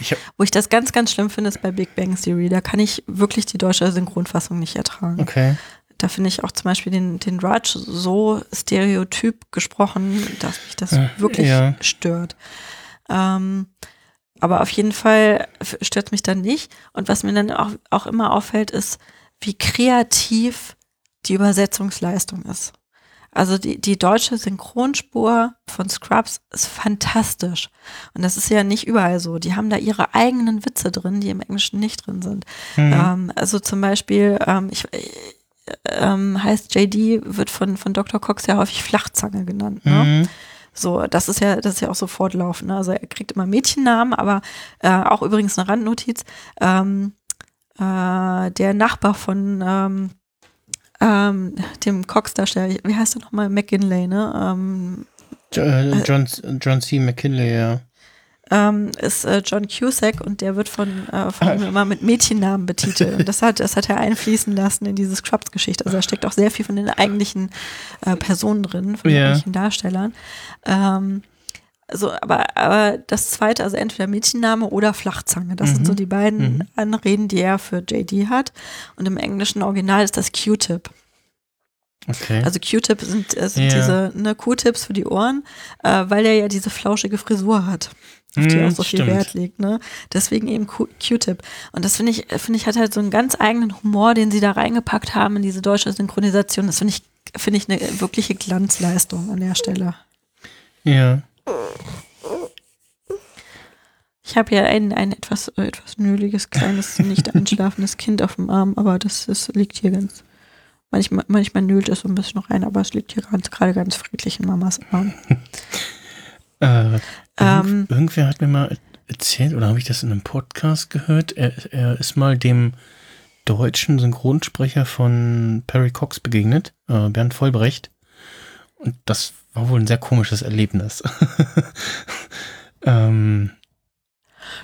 Ich Wo ich das ganz, ganz schlimm finde, ist bei Big Bang Theory. Da kann ich wirklich die deutsche Synchronfassung nicht ertragen. Okay. Da finde ich auch zum Beispiel den, den Raj so stereotyp gesprochen, dass mich das äh, wirklich ja. stört. Ähm, aber auf jeden Fall stört mich dann nicht. Und was mir dann auch, auch immer auffällt, ist, wie kreativ die Übersetzungsleistung ist. Also die, die deutsche Synchronspur von Scrubs ist fantastisch. Und das ist ja nicht überall so. Die haben da ihre eigenen Witze drin, die im Englischen nicht drin sind. Mhm. Ähm, also zum Beispiel, ähm, ich, äh, ähm, heißt JD, wird von, von Dr. Cox ja häufig Flachzange genannt. Ne? Mhm. So, das ist ja, das ist ja auch so fortlaufend. Ne? Also er kriegt immer Mädchennamen, aber äh, auch übrigens eine Randnotiz. Ähm, äh, der Nachbar von ähm, ähm, dem Cox-Darsteller, wie heißt er nochmal? McKinley, ne? Ähm, äh, John, John C. McKinley, ja ähm, ist äh, John Cusack und der wird von, äh, von ihm immer mit Mädchennamen betitelt. Und das hat, das hat er einfließen lassen in diese Scrubs-Geschichte. Also da steckt auch sehr viel von den eigentlichen äh, Personen drin, von den yeah. eigentlichen Darstellern. Ähm, also, aber, aber das zweite, also entweder Mädchenname oder Flachzange, das mhm. sind so die beiden mhm. Anreden, die er für JD hat. Und im englischen Original ist das Q-Tip. Okay. Also Q-Tip sind, äh, sind ja. diese ne, Q-Tips für die Ohren, äh, weil er ja diese flauschige Frisur hat auf die auch so viel Stimmt. Wert legt, ne? Deswegen eben Q-Tip. Und das finde ich, finde ich, hat halt so einen ganz eigenen Humor, den sie da reingepackt haben in diese deutsche Synchronisation. Das finde ich, finde ich eine wirkliche Glanzleistung an der Stelle. Ja. Ich habe ja ein, ein etwas, etwas nöliges, kleines, nicht einschlafendes Kind auf dem Arm, aber das, das liegt hier ganz. Manchmal, manchmal nölt es so ein bisschen noch rein, aber es liegt hier ganz, gerade ganz friedlich in Mamas Arm. Äh, ähm, irgendwer hat mir mal erzählt, oder habe ich das in einem Podcast gehört? Er, er, ist mal dem deutschen Synchronsprecher von Perry Cox begegnet, äh, Bernd Vollbrecht. Und das war wohl ein sehr komisches Erlebnis. ähm,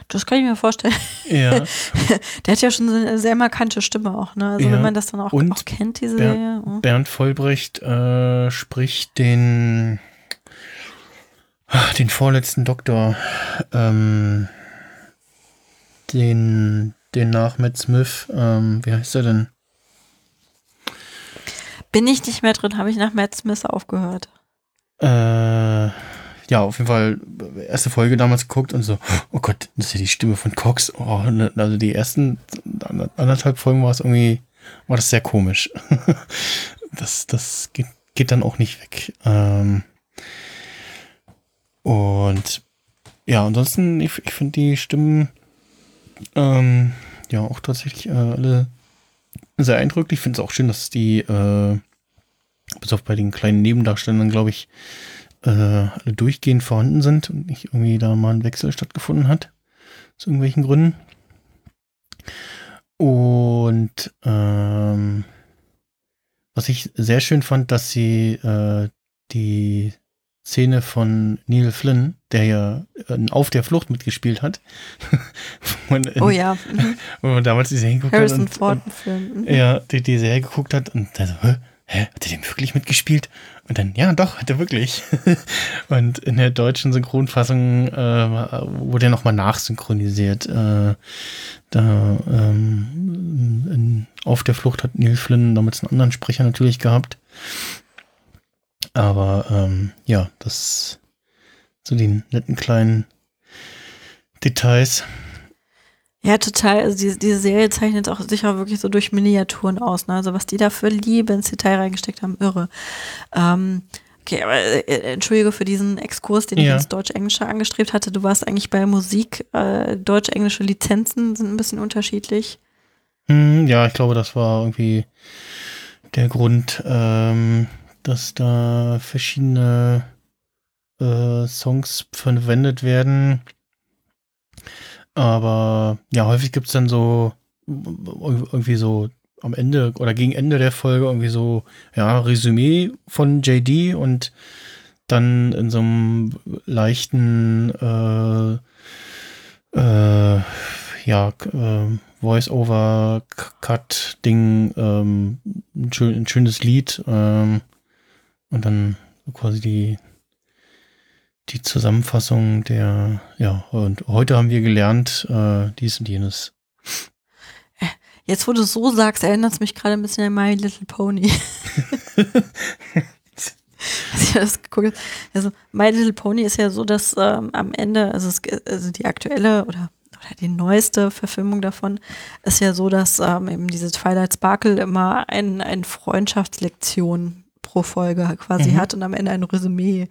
das kann ich mir vorstellen. Ja. Der hat ja schon so eine sehr markante Stimme auch, ne? Also ja. wenn man das dann auch, auch kennt, diese Ber Serie. Oh. Bernd Vollbrecht äh, spricht den den vorletzten Doktor, ähm, den, den nach Matt Smith, ähm, wie heißt er denn? Bin ich nicht mehr drin, habe ich nach Matt Smith aufgehört. Äh, ja, auf jeden Fall erste Folge damals geguckt und so, oh Gott, das ist ja die Stimme von Cox. Oh, ne, also die ersten anderthalb Folgen war es irgendwie, war das sehr komisch. das, das geht, geht dann auch nicht weg. Ähm, und ja, ansonsten, ich, ich finde die Stimmen Ähm, ja, auch tatsächlich äh, alle sehr eindrücklich. Ich finde es auch schön, dass die, äh, bis auf bei den kleinen Nebendarstellern, glaube ich, äh, alle durchgehend vorhanden sind und nicht irgendwie da mal ein Wechsel stattgefunden hat. Aus irgendwelchen Gründen. Und ähm, was ich sehr schön fand, dass sie äh, die Szene von Neil Flynn, der ja äh, auf der Flucht mitgespielt hat. in, oh ja. Mhm. Wo man damals die Serie geguckt Harrison hat. Und, Ford Film. Mhm. Ja, die, die Serie geguckt hat und da so, hä? hat er den wirklich mitgespielt? Und dann, ja, doch, hat er wirklich. und in der deutschen Synchronfassung äh, wurde er nochmal nachsynchronisiert. Äh, da ähm, in, auf der Flucht hat Neil Flynn damals einen anderen Sprecher natürlich gehabt. Aber ähm, ja, das so die netten kleinen Details. Ja, total. Also diese, diese Serie zeichnet auch sicher wirklich so durch Miniaturen aus. Ne? Also was die da für Liebe ins Detail reingesteckt haben, irre. Ähm, okay, aber äh, entschuldige für diesen Exkurs, den ja. ich ins Deutsch-Englische angestrebt hatte. Du warst eigentlich bei Musik, äh, deutsch-englische Lizenzen sind ein bisschen unterschiedlich. Hm, ja, ich glaube, das war irgendwie der Grund, ähm, dass da verschiedene äh, Songs verwendet werden aber ja, häufig gibt es dann so irgendwie so am Ende oder gegen Ende der Folge irgendwie so, ja, Resümee von JD und dann in so einem leichten äh, äh, ja, äh, Voice-Over-Cut-Ding, ähm, ein, schön, ein, schönes Lied ähm, und dann quasi die die Zusammenfassung der, ja, und heute haben wir gelernt, äh, dies und jenes. Äh, jetzt, wo du so sagst, erinnert es mich gerade ein bisschen an My Little Pony. ich das geguckt Also, My Little Pony ist ja so, dass ähm, am Ende, also, es, also die aktuelle oder, oder die neueste Verfilmung davon ist ja so, dass ähm, eben diese Twilight Sparkle immer ein, ein Freundschaftslektion pro Folge quasi mhm. hat und am Ende ein Resümee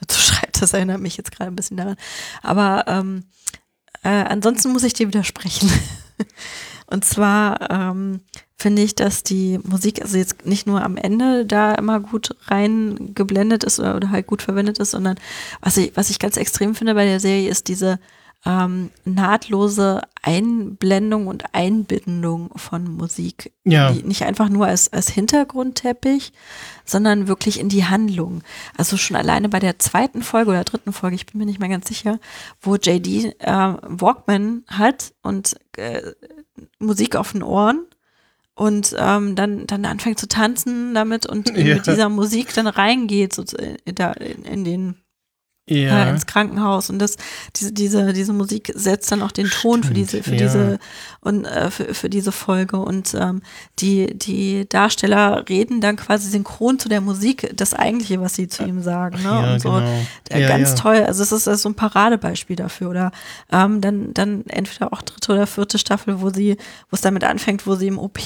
dazu schreibt. Das erinnert mich jetzt gerade ein bisschen daran. Aber ähm, äh, ansonsten muss ich dir widersprechen. Und zwar ähm, finde ich, dass die Musik, also jetzt nicht nur am Ende da immer gut reingeblendet ist oder, oder halt gut verwendet ist, sondern was ich, was ich ganz extrem finde bei der Serie ist diese ähm, nahtlose Einblendung und Einbindung von Musik. Ja. Die, nicht einfach nur als, als Hintergrundteppich, sondern wirklich in die Handlung. Also schon alleine bei der zweiten Folge oder dritten Folge, ich bin mir nicht mehr ganz sicher, wo JD äh, Walkman hat und äh, Musik auf den Ohren und ähm, dann, dann anfängt zu tanzen damit und ja. mit dieser Musik dann reingeht so, in, in, in den ja. äh, ins Krankenhaus und das diese diese diese Musik setzt dann auch den Ton Stimmt, für diese für ja. diese und äh, für, für diese Folge und ähm, die die Darsteller reden dann quasi synchron zu der Musik das eigentliche was sie zu ihm sagen ne ja, und so genau. äh, ganz toll also es ist, ist so ein Paradebeispiel dafür oder ähm, dann dann entweder auch dritte oder vierte Staffel wo sie wo es damit anfängt wo sie im OP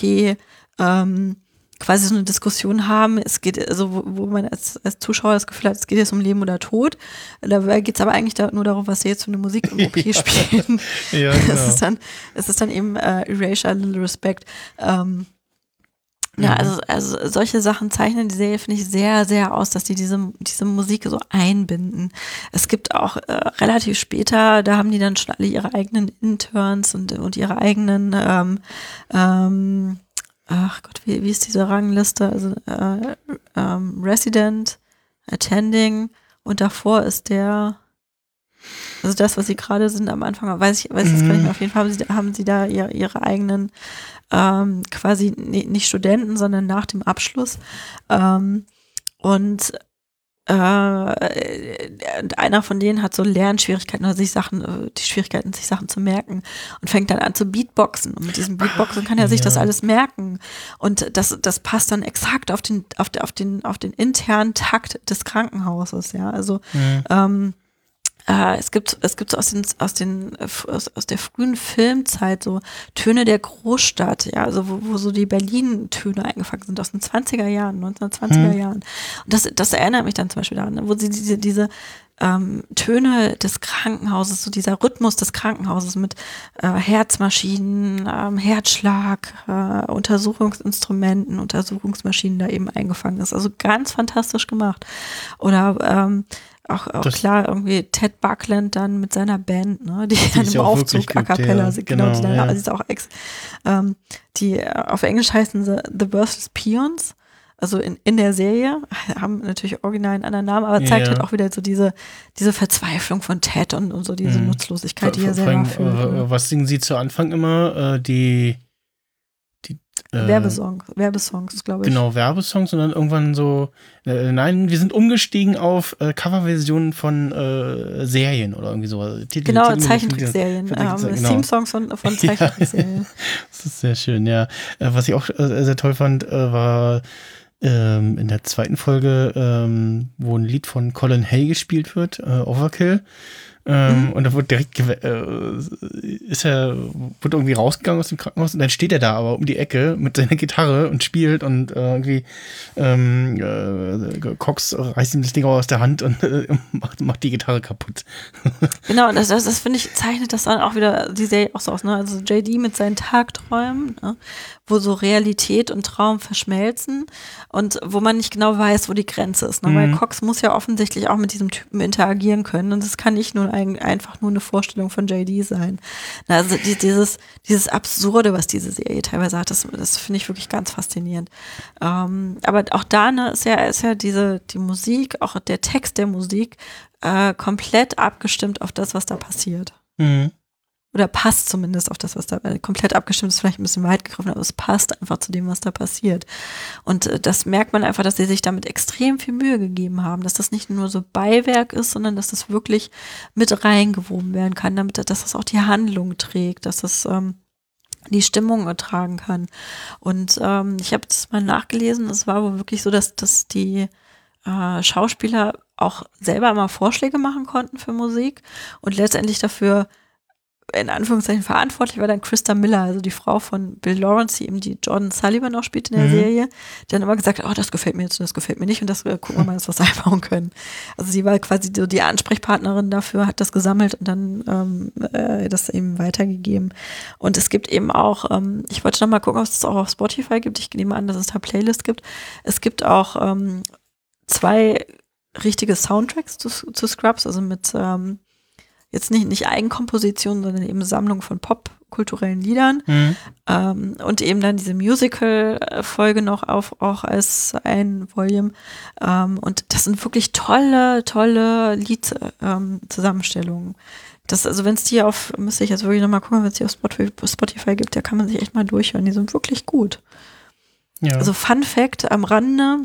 ähm, quasi so eine Diskussion haben. Es geht, also wo, wo man als, als Zuschauer das Gefühl hat, es geht jetzt um Leben oder Tod. Da geht es aber eigentlich da, nur darum, was sie jetzt für eine Musik im OP spielen. ja, genau. es, ist dann, es ist dann eben äh, Erasure, Little Respect. Ähm, ja, mhm. also, also solche Sachen zeichnen die Serie, finde ich, sehr, sehr aus, dass die diese, diese Musik so einbinden. Es gibt auch äh, relativ später, da haben die dann schon alle ihre eigenen Interns und, und ihre eigenen ähm, ähm, ach Gott, wie, wie ist diese Rangliste? Also äh, ähm, Resident, Attending und davor ist der, also das, was sie gerade sind am Anfang, weiß ich, weiß ich jetzt gar nicht mehr. Auf jeden Fall haben sie, haben sie da ihre, ihre eigenen ähm, quasi nicht Studenten, sondern nach dem Abschluss. Ähm, und äh, einer von denen hat so Lernschwierigkeiten oder sich Sachen, äh, die Schwierigkeiten, sich Sachen zu merken und fängt dann an zu Beatboxen. Und mit diesem Beatboxen kann er Ach, sich ja. das alles merken. Und das, das passt dann exakt auf den, auf, den, auf den, auf den internen Takt des Krankenhauses, ja. Also mhm. ähm, äh, es gibt, es gibt so aus den, aus den, aus, aus der frühen Filmzeit so Töne der Großstadt, ja, also wo, wo so die Berlin-Töne eingefangen sind aus den 20er Jahren, 1920er hm. Jahren. Und das, das erinnert mich dann zum Beispiel daran, ne, wo sie diese, diese ähm, Töne des Krankenhauses, so dieser Rhythmus des Krankenhauses mit äh, Herzmaschinen, ähm, Herzschlag, äh, Untersuchungsinstrumenten, Untersuchungsmaschinen da eben eingefangen ist. Also ganz fantastisch gemacht. Oder ähm, auch, auch klar, irgendwie Ted Buckland dann mit seiner Band, ne, die, dann im Aufzug a cappella sind, genau, genau, die dann, ja. also ist auch ex, ähm, die äh, auf Englisch heißen sie The Birthless Peons also in, in der Serie, haben natürlich original einen anderen Namen, aber zeigt ja. halt auch wieder so diese, diese Verzweiflung von Ted und, und so diese mhm. Nutzlosigkeit, die er selber fühlt. Äh, was singen sie zu Anfang immer? Äh, die äh, Werbesongs, Werbesongs, glaube ich. Genau, Werbesongs und dann irgendwann so, äh, nein, wir sind umgestiegen auf äh, Coverversionen von äh, Serien oder irgendwie so. Titel, genau, Zeichentrickserien. Ähm, genau. Theme-Songs von, von Zeichentrickserien. Das ist sehr schön, ja. Äh, was ich auch äh, sehr toll fand, war ähm, in der zweiten Folge, ähm, wo ein Lied von Colin Hay gespielt wird, Overkill. Ähm, mhm. Und da wird direkt, äh, ist er, wird irgendwie rausgegangen aus dem Krankenhaus und dann steht er da aber um die Ecke mit seiner Gitarre und spielt und äh, irgendwie ähm, äh, Cox reißt ihm das Ding aus der Hand und äh, macht, macht die Gitarre kaputt. genau, und das, das, das finde ich, zeichnet das dann auch wieder die Serie auch so aus, ne? Also JD mit seinen Tagträumen, ne? Wo so Realität und Traum verschmelzen und wo man nicht genau weiß, wo die Grenze ist. Ne? Mhm. Weil Cox muss ja offensichtlich auch mit diesem Typen interagieren können und das kann nicht nur ein, einfach nur eine Vorstellung von JD sein. Also dieses, dieses Absurde, was diese Serie teilweise hat, das, das finde ich wirklich ganz faszinierend. Ähm, aber auch da ne, ist ja, ist ja diese, die Musik, auch der Text der Musik, äh, komplett abgestimmt auf das, was da passiert. Mhm oder passt zumindest auf das, was da komplett abgestimmt ist, vielleicht ein bisschen weit gegriffen, aber es passt einfach zu dem, was da passiert. Und äh, das merkt man einfach, dass sie sich damit extrem viel Mühe gegeben haben, dass das nicht nur so Beiwerk ist, sondern dass das wirklich mit reingewoben werden kann, damit dass das auch die Handlung trägt, dass das ähm, die Stimmung ertragen kann. Und ähm, ich habe das mal nachgelesen, es war wohl wirklich so, dass, dass die äh, Schauspieler auch selber mal Vorschläge machen konnten für Musik und letztendlich dafür in Anführungszeichen verantwortlich war dann Christa Miller, also die Frau von Bill Lawrence, die eben die Jordan Sullivan auch spielt in der mhm. Serie, die dann immer gesagt hat, oh, das gefällt mir jetzt und das gefällt mir nicht und das äh, gucken wir mal, dass wir es einbauen können. Also sie war quasi so die Ansprechpartnerin dafür, hat das gesammelt und dann ähm, äh, das eben weitergegeben. Und es gibt eben auch, ähm, ich wollte noch mal gucken, ob es das auch auf Spotify gibt. Ich nehme an, dass es da Playlist gibt. Es gibt auch ähm, zwei richtige Soundtracks zu, zu Scrubs, also mit ähm, jetzt nicht, nicht Eigenkomposition, sondern eben Sammlung von popkulturellen Liedern. Mhm. Ähm, und eben dann diese Musical-Folge noch auf, auch als ein Volume. Ähm, und das sind wirklich tolle, tolle Lied-Zusammenstellungen. Ähm, das, also wenn es die auf, müsste ich jetzt wirklich nochmal gucken, wenn es die auf Spotify, Spotify gibt, da kann man sich echt mal durchhören. Die sind wirklich gut. Ja. Also Fun Fact am Rande,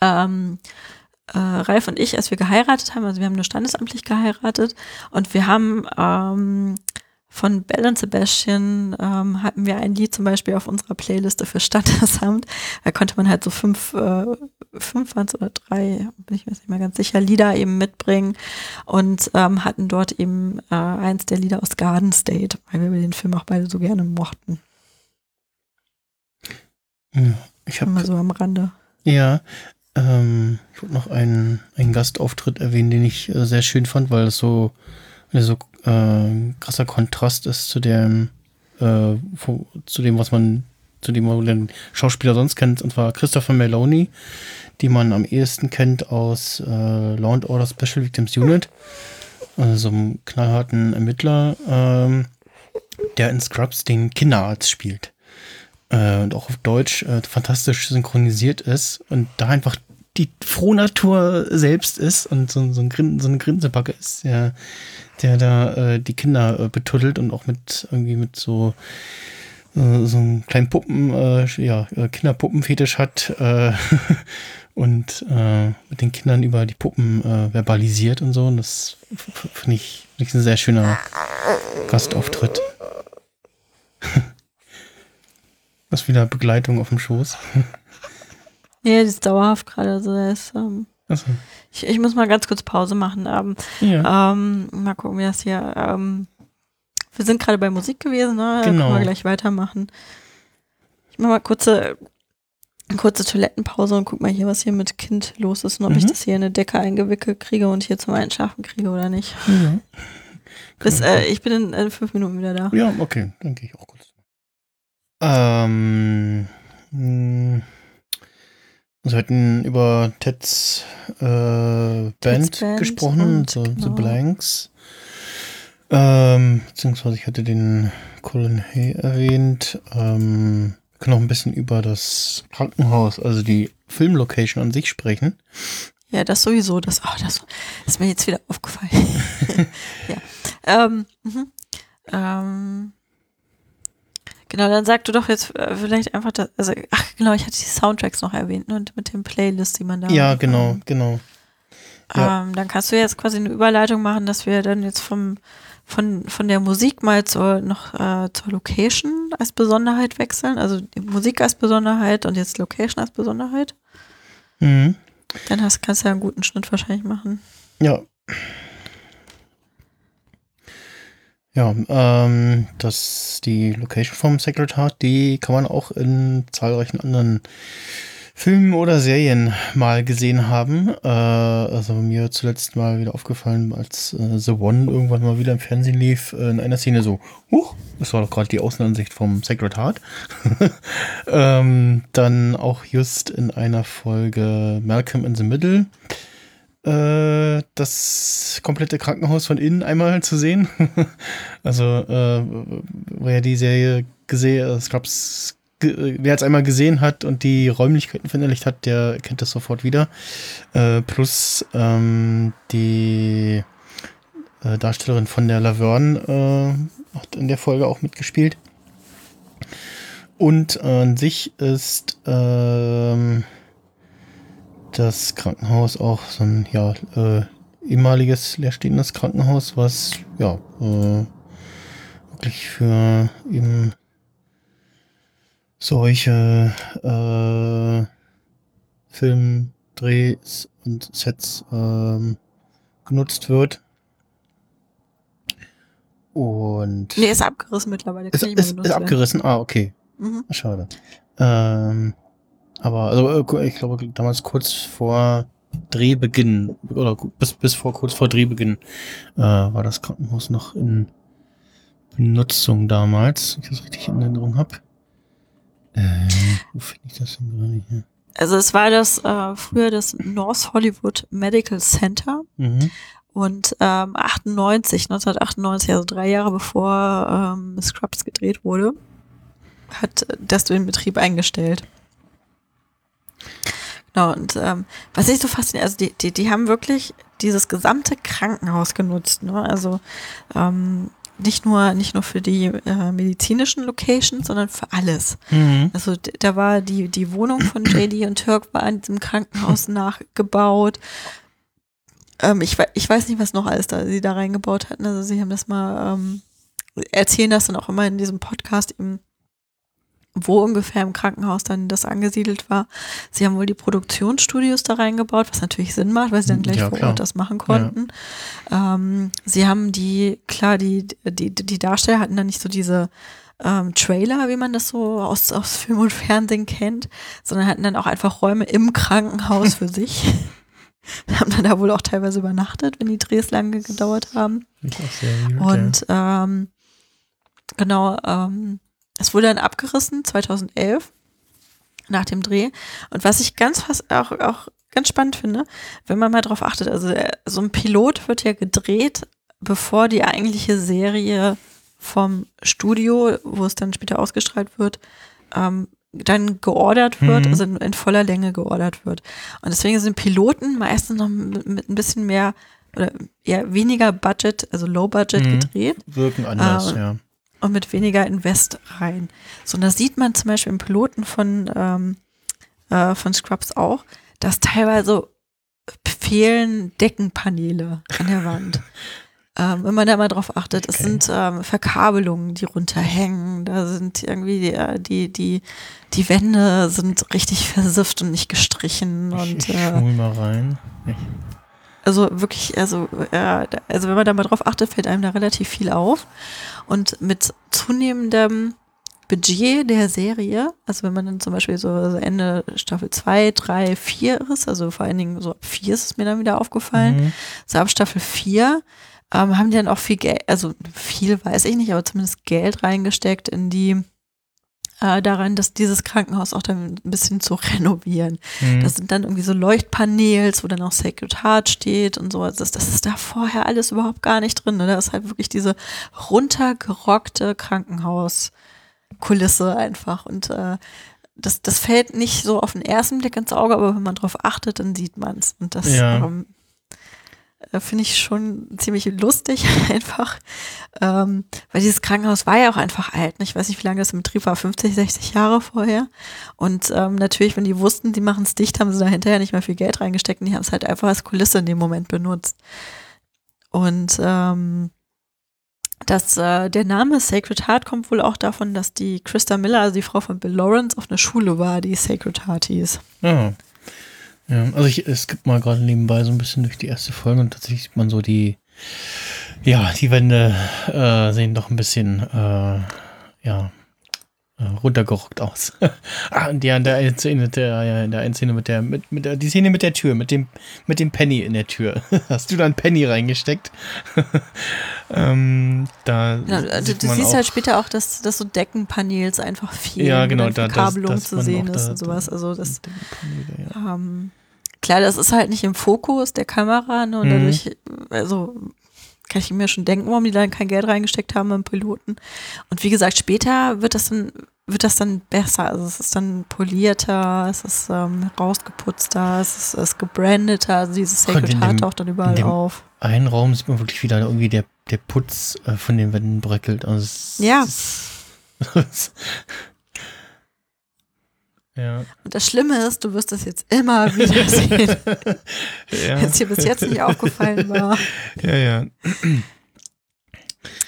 ähm, äh, Ralf und ich, als wir geheiratet haben, also wir haben nur standesamtlich geheiratet und wir haben ähm, von Bell und Sebastian ähm, hatten wir ein Lied zum Beispiel auf unserer Playliste für Standesamt. Da konnte man halt so fünf, äh, fünf waren oder drei, bin ich mir nicht mehr ganz sicher, Lieder eben mitbringen und ähm, hatten dort eben äh, eins der Lieder aus Garden State, weil wir den Film auch beide so gerne mochten. Ja, ich habe mal so am Rande. Ja, ähm, ich wollte noch einen, einen Gastauftritt erwähnen, den ich äh, sehr schön fand, weil es so, so äh, krasser Kontrast ist zu dem, äh, zu dem, was man, zu dem man den Schauspieler sonst kennt, und zwar Christopher Meloni, die man am ehesten kennt aus äh, Law and Order Special Victims Unit, also so einem knallharten Ermittler, ähm, der in Scrubs den Kinderarzt spielt äh, und auch auf Deutsch äh, fantastisch synchronisiert ist und da einfach die Frohnatur selbst ist und so, so, ein Grin, so eine Grinsebacke ist, der, der da äh, die Kinder äh, betuddelt und auch mit irgendwie mit so äh, so einem kleinen Puppen, äh, ja, äh, Kinderpuppenfetisch hat äh, und äh, mit den Kindern über die Puppen verbalisiert und so. Und das finde ich, find ich ein sehr schöner Gastauftritt. Was wieder Begleitung auf dem Schoß. Ja, das ist dauerhaft gerade. Also ähm, so. ich, ich, muss mal ganz kurz Pause machen. Ähm, ja. ähm, mal gucken, wie das hier. Ähm, wir sind gerade bei Musik gewesen, ne? Genau. Können wir gleich weitermachen. Ich mache mal kurze eine kurze Toilettenpause und guck mal hier, was hier mit Kind los ist und ob Mhm. ich das hier in eine Decke eingewickelt kriege und hier zum Einschlafen kriege oder nicht. Ja, Bis, äh, ich bin in, in fünf Minuten wieder da. ja okay, dann gehe ich auch kurz. Ähm, mh, also wir hatten über Teds äh, Band, Ted's Band gesprochen, so, The genau. Blanks. Ähm, beziehungsweise ich hatte den Colin Hay erwähnt. Ähm, wir können auch ein bisschen über das Krankenhaus, also die Filmlocation an sich sprechen. Ja, das sowieso. Das, oh, das ist mir jetzt wieder aufgefallen. ja. Ähm, mhm. ähm, genau, dann sag du doch jetzt äh, vielleicht einfach, das, also, ach genau, ich hatte die Soundtracks noch erwähnt ne, und mit den Playlists, die man da. ja, genau, Ähm, genau. ja. ähm, dann kannst du jetzt quasi eine Überleitung machen, dass wir dann jetzt vom von, von der Musik mal zur, noch äh, zur Location als Besonderheit wechseln. Also die Musik als Besonderheit und jetzt Location als Besonderheit. Mhm. Dann hast, kannst du ja einen guten Schnitt wahrscheinlich machen. Ja. Ja, ähm, das, die Location vom Sacred Heart, die kann man auch in zahlreichen anderen Filmen oder Serien mal gesehen haben. Äh, also mir zuletzt mal wieder aufgefallen, als äh, The One irgendwann mal wieder im Fernsehen lief, äh, in einer Szene so, huch, das war doch gerade die Außenansicht vom Sacred Heart. ähm, dann auch just in einer Folge Malcolm in the Middle äh, das komplette Krankenhaus von innen einmal zu sehen. also, äh, wer die Serie gesehen, äh, Scrubs, ge wer es einmal gesehen hat und die Räumlichkeiten verinnerlicht hat, der kennt das sofort wieder. Äh, plus ähm, die äh, Darstellerin von der Laverne äh, hat in der Folge auch mitgespielt. Und äh, an sich ist ähm, das Krankenhaus auch so ein ja, äh, ehemaliges leerstehendes Krankenhaus, was ja äh, wirklich für eben solche äh, Filmdrehs und Sets ähm, genutzt wird. Und Nee, ist abgerissen mittlerweile. ist, ist, ist abgerissen. Ah, okay. Mhm. Schade. Ähm, aber also äh, ich glaube damals kurz vor Drehbeginn oder bis, bis vor kurz vor Drehbeginn äh, war das Krankenhaus noch in Benutzung damals, wenn ich das richtig in Erinnerung habe. Äh, wo finde ich das denn gerade hier? Also es war das äh, früher das North Hollywood Medical Center Mhm. und ähm, 98, 1998, also drei Jahre bevor ähm, Scrubs gedreht wurde, hat das den Betrieb eingestellt. Genau, und ähm, was ich so faszinierend, also die, die, die haben wirklich dieses gesamte Krankenhaus genutzt, ne? Also ähm, nicht nur, nicht nur für die äh, medizinischen Locations, sondern für alles. Mhm. Also da war die, die Wohnung von JD und Turk war in diesem Krankenhaus nachgebaut. Ähm, ich, ich weiß nicht, was noch alles da, sie da reingebaut hatten. Also sie haben das mal, ähm, erzählen das dann auch immer in diesem Podcast eben, wo ungefähr im Krankenhaus dann das angesiedelt war. Sie haben wohl die Produktionsstudios da reingebaut, was natürlich Sinn macht, weil sie dann gleich Ja, vor klar. Ort das machen konnten. Ähm, sie haben die, klar, die, die, die Darsteller hatten dann nicht so diese ähm, Trailer, wie man das so aus, aus Film und Fernsehen kennt, sondern hatten dann auch einfach Räume im Krankenhaus für sich. haben dann da wohl auch teilweise übernachtet, wenn die Drehs lange gedauert haben. Weird, Und ähm, genau, ähm, es wurde dann abgerissen 2011 nach dem Dreh. Und was ich ganz fast auch, auch ganz spannend finde, wenn man mal drauf achtet, also äh, so ein Pilot wird ja gedreht, bevor die eigentliche Serie vom Studio, wo es dann später ausgestrahlt wird, ähm, dann geordert wird, Mhm. also in, in voller Länge geordert wird. Und deswegen sind Piloten meistens noch mit, mit ein bisschen mehr oder eher weniger Budget, also Low Budget Mhm. gedreht. Wirken anders, Ah, ja. Und mit weniger Invest rein. So, und das sieht man zum Beispiel im Piloten von, ähm, äh, von Scrubs auch, dass teilweise fehlen Deckenpaneele an der Wand. ähm, wenn man da mal drauf achtet, es Okay. sind ähm, Verkabelungen, die runterhängen, da sind irgendwie die, äh, die, die, die Wände sind richtig versifft und nicht gestrichen Ich, und ich äh, schmul mal rein. Also wirklich, also, äh, also wenn man da mal drauf achtet, fällt einem da relativ viel auf. Und mit zunehmendem Budget der Serie, also wenn man dann zum Beispiel so Ende Staffel 2, 3, 4 ist, also vor allen Dingen so ab 4 ist es mir dann wieder aufgefallen, Mhm. so ab Staffel 4 ähm, haben die dann auch viel Geld, also viel weiß ich nicht, aber zumindest Geld reingesteckt in die äh, daran, dass dieses Krankenhaus auch dann ein bisschen zu renovieren. Mhm. Das sind dann irgendwie so Leuchtpaneels, wo dann auch Sacred Heart steht und so. Das, das ist da vorher alles überhaupt gar nicht drin. Ne? Da ist halt wirklich diese runtergerockte Krankenhauskulisse einfach. Und äh, das, das fällt nicht so auf den ersten Blick ins Auge, aber wenn man drauf achtet, dann sieht man es. Und das Ja. ähm, äh, finde ich schon ziemlich lustig einfach. Ähm, weil dieses Krankenhaus war ja auch einfach alt. ne? Ich weiß nicht, wie lange das im Betrieb war, 50, 60 Jahre vorher. Und ähm, natürlich, wenn die wussten, die machen es dicht, haben sie da hinterher nicht mehr viel Geld reingesteckt und die haben es halt einfach als Kulisse in dem Moment benutzt. Und ähm, das, äh, der Name Sacred Heart kommt wohl auch davon, dass die Christa Miller, also die Frau von Bill Lawrence, auf einer Schule war, die Sacred Heart hieß. Ja. Ja. Also ich, es gibt mal gerade nebenbei so ein bisschen durch die erste Folge und tatsächlich sieht man so die, ja, die Wände äh, sehen doch ein bisschen, äh, ja, äh, runtergerockt aus. ah, und ja, in der einen Szene, mit der, ja, in der einen Szene mit der, mit, mit der, die Szene mit der Tür, mit dem, mit dem Penny in der Tür. Hast du da einen Penny reingesteckt? ähm, da Ja, also du siehst auch, halt später auch, dass, dass so Deckenpaneels einfach fehlen, Ja, genau, da- das zu sehen ist da- und sowas. Also das, Penny ja. ähm, klar, das ist halt nicht im Fokus der Kamera ne, und Mhm. dadurch, also kann ich mir schon denken, warum die da kein Geld reingesteckt haben im Piloten. Und wie gesagt, später wird das dann wird das dann besser. Also es ist dann polierter, es ist ähm, rausgeputzter, es ist, es ist gebrandeter, also dieses Sacred Heart taucht dann überall auf. einen Raum sieht man wirklich wieder irgendwie der, der Putz äh, von den Wänden bröckelt. Also Ja. es- ja. Und das Schlimme ist, du wirst das jetzt immer wieder sehen, ja. wenn es dir bis jetzt nicht aufgefallen war. ja, ja.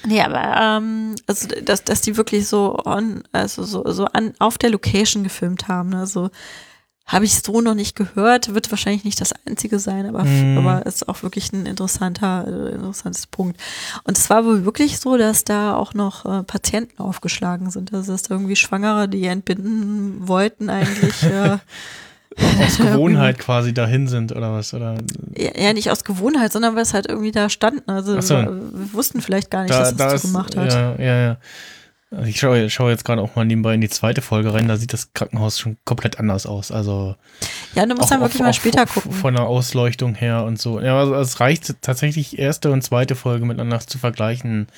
Nee, aber ähm, also dass, dass die wirklich so on, also so, so an auf der Location gefilmt haben. Ne? Also habe ich so noch nicht gehört, wird wahrscheinlich nicht das einzige sein, aber, Mhm. aber ist auch wirklich ein interessanter, äh, interessantes Punkt. Und es war wohl wirklich so, dass da auch noch äh, Patienten aufgeschlagen sind. Also dass da irgendwie Schwangere, die entbinden wollten, eigentlich äh, Aus Gewohnheit quasi dahin sind oder was? Oder ja, ja nicht aus Gewohnheit, sondern weil es halt irgendwie da stand. Also Ach so. wir wussten vielleicht gar nicht, dass es das so gemacht hat. Ja, ja, ja. Ich schaue, schaue jetzt gerade auch mal nebenbei in die zweite Folge rein, da sieht das Krankenhaus schon komplett anders aus. Also Ja, du musst dann wirklich mal später von- gucken. Von der Ausleuchtung her und so. Ja, also es reicht tatsächlich erste und zweite Folge miteinander zu vergleichen.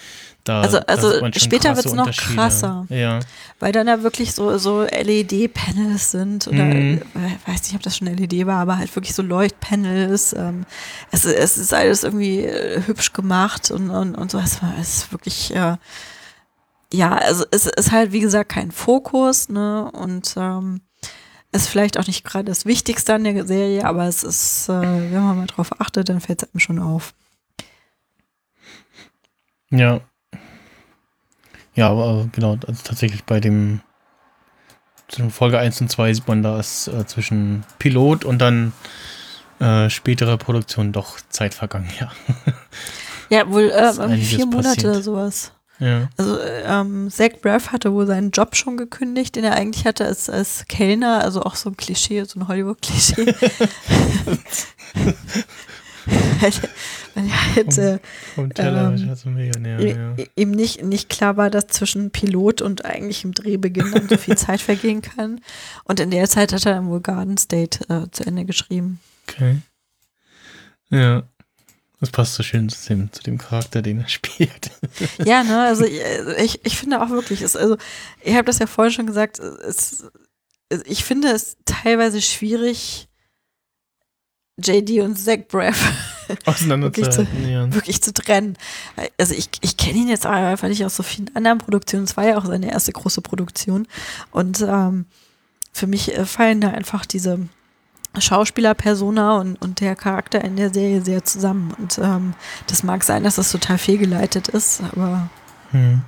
Da, Also- also später krasse wird's noch krasser. Ja. Weil dann da wirklich so, so LED-Panels sind oder Mhm. äh, weiß nicht, ob das schon LED war, aber halt wirklich so Leuchtpanels. Ähm, es, es ist alles irgendwie äh, hübsch gemacht und, und, und so. Es, war- es ist wirklich, äh, ja, also es ist halt, wie gesagt, kein Fokus, ne? Und ähm, ist vielleicht auch nicht gerade das Wichtigste an der Serie, aber es ist, äh, wenn man mal drauf achtet, dann fällt es einem schon auf. Ja. Ja, aber genau, also tatsächlich bei dem zwischen Folge 1 und 2 sieht man da ist äh, zwischen Pilot und dann äh, spätere Produktion doch Zeit vergangen, ja. Ja, wohl äh, vier Monate passiert. oder sowas. Ja. Also ähm, Zach Braff hatte wohl seinen Job schon gekündigt, den er eigentlich hatte als, als Kellner, also auch so ein Klischee, so ein Hollywood-Klischee. Weil weil er halt, äh, Vom Teller Ähm, zum Millionär, ja. ihm nicht, nicht klar war, dass zwischen Pilot und eigentlichem Drehbeginn dann so viel Zeit vergehen kann. Und in der Zeit hat er dann wohl Garden State äh, zu Ende geschrieben. Okay. Ja. Das passt so schön zu dem, zu dem Charakter, den er spielt. Ja, ne, also ich, ich, ich finde auch wirklich, es, also ich habe das ja vorhin schon gesagt, es, ich finde es teilweise schwierig, JD und Zach Braff Auseinanderzuhalten, ja. wirklich zu trennen. Also ich, ich kenne ihn jetzt einfach nicht aus so vielen anderen Produktionen. Es war ja auch seine erste große Produktion. Und ähm, für mich äh, fallen da einfach diese Schauspieler-Persona und, und der Charakter in der Serie sehr zusammen. Und ähm, das mag sein, dass das total fehlgeleitet ist, aber Hm.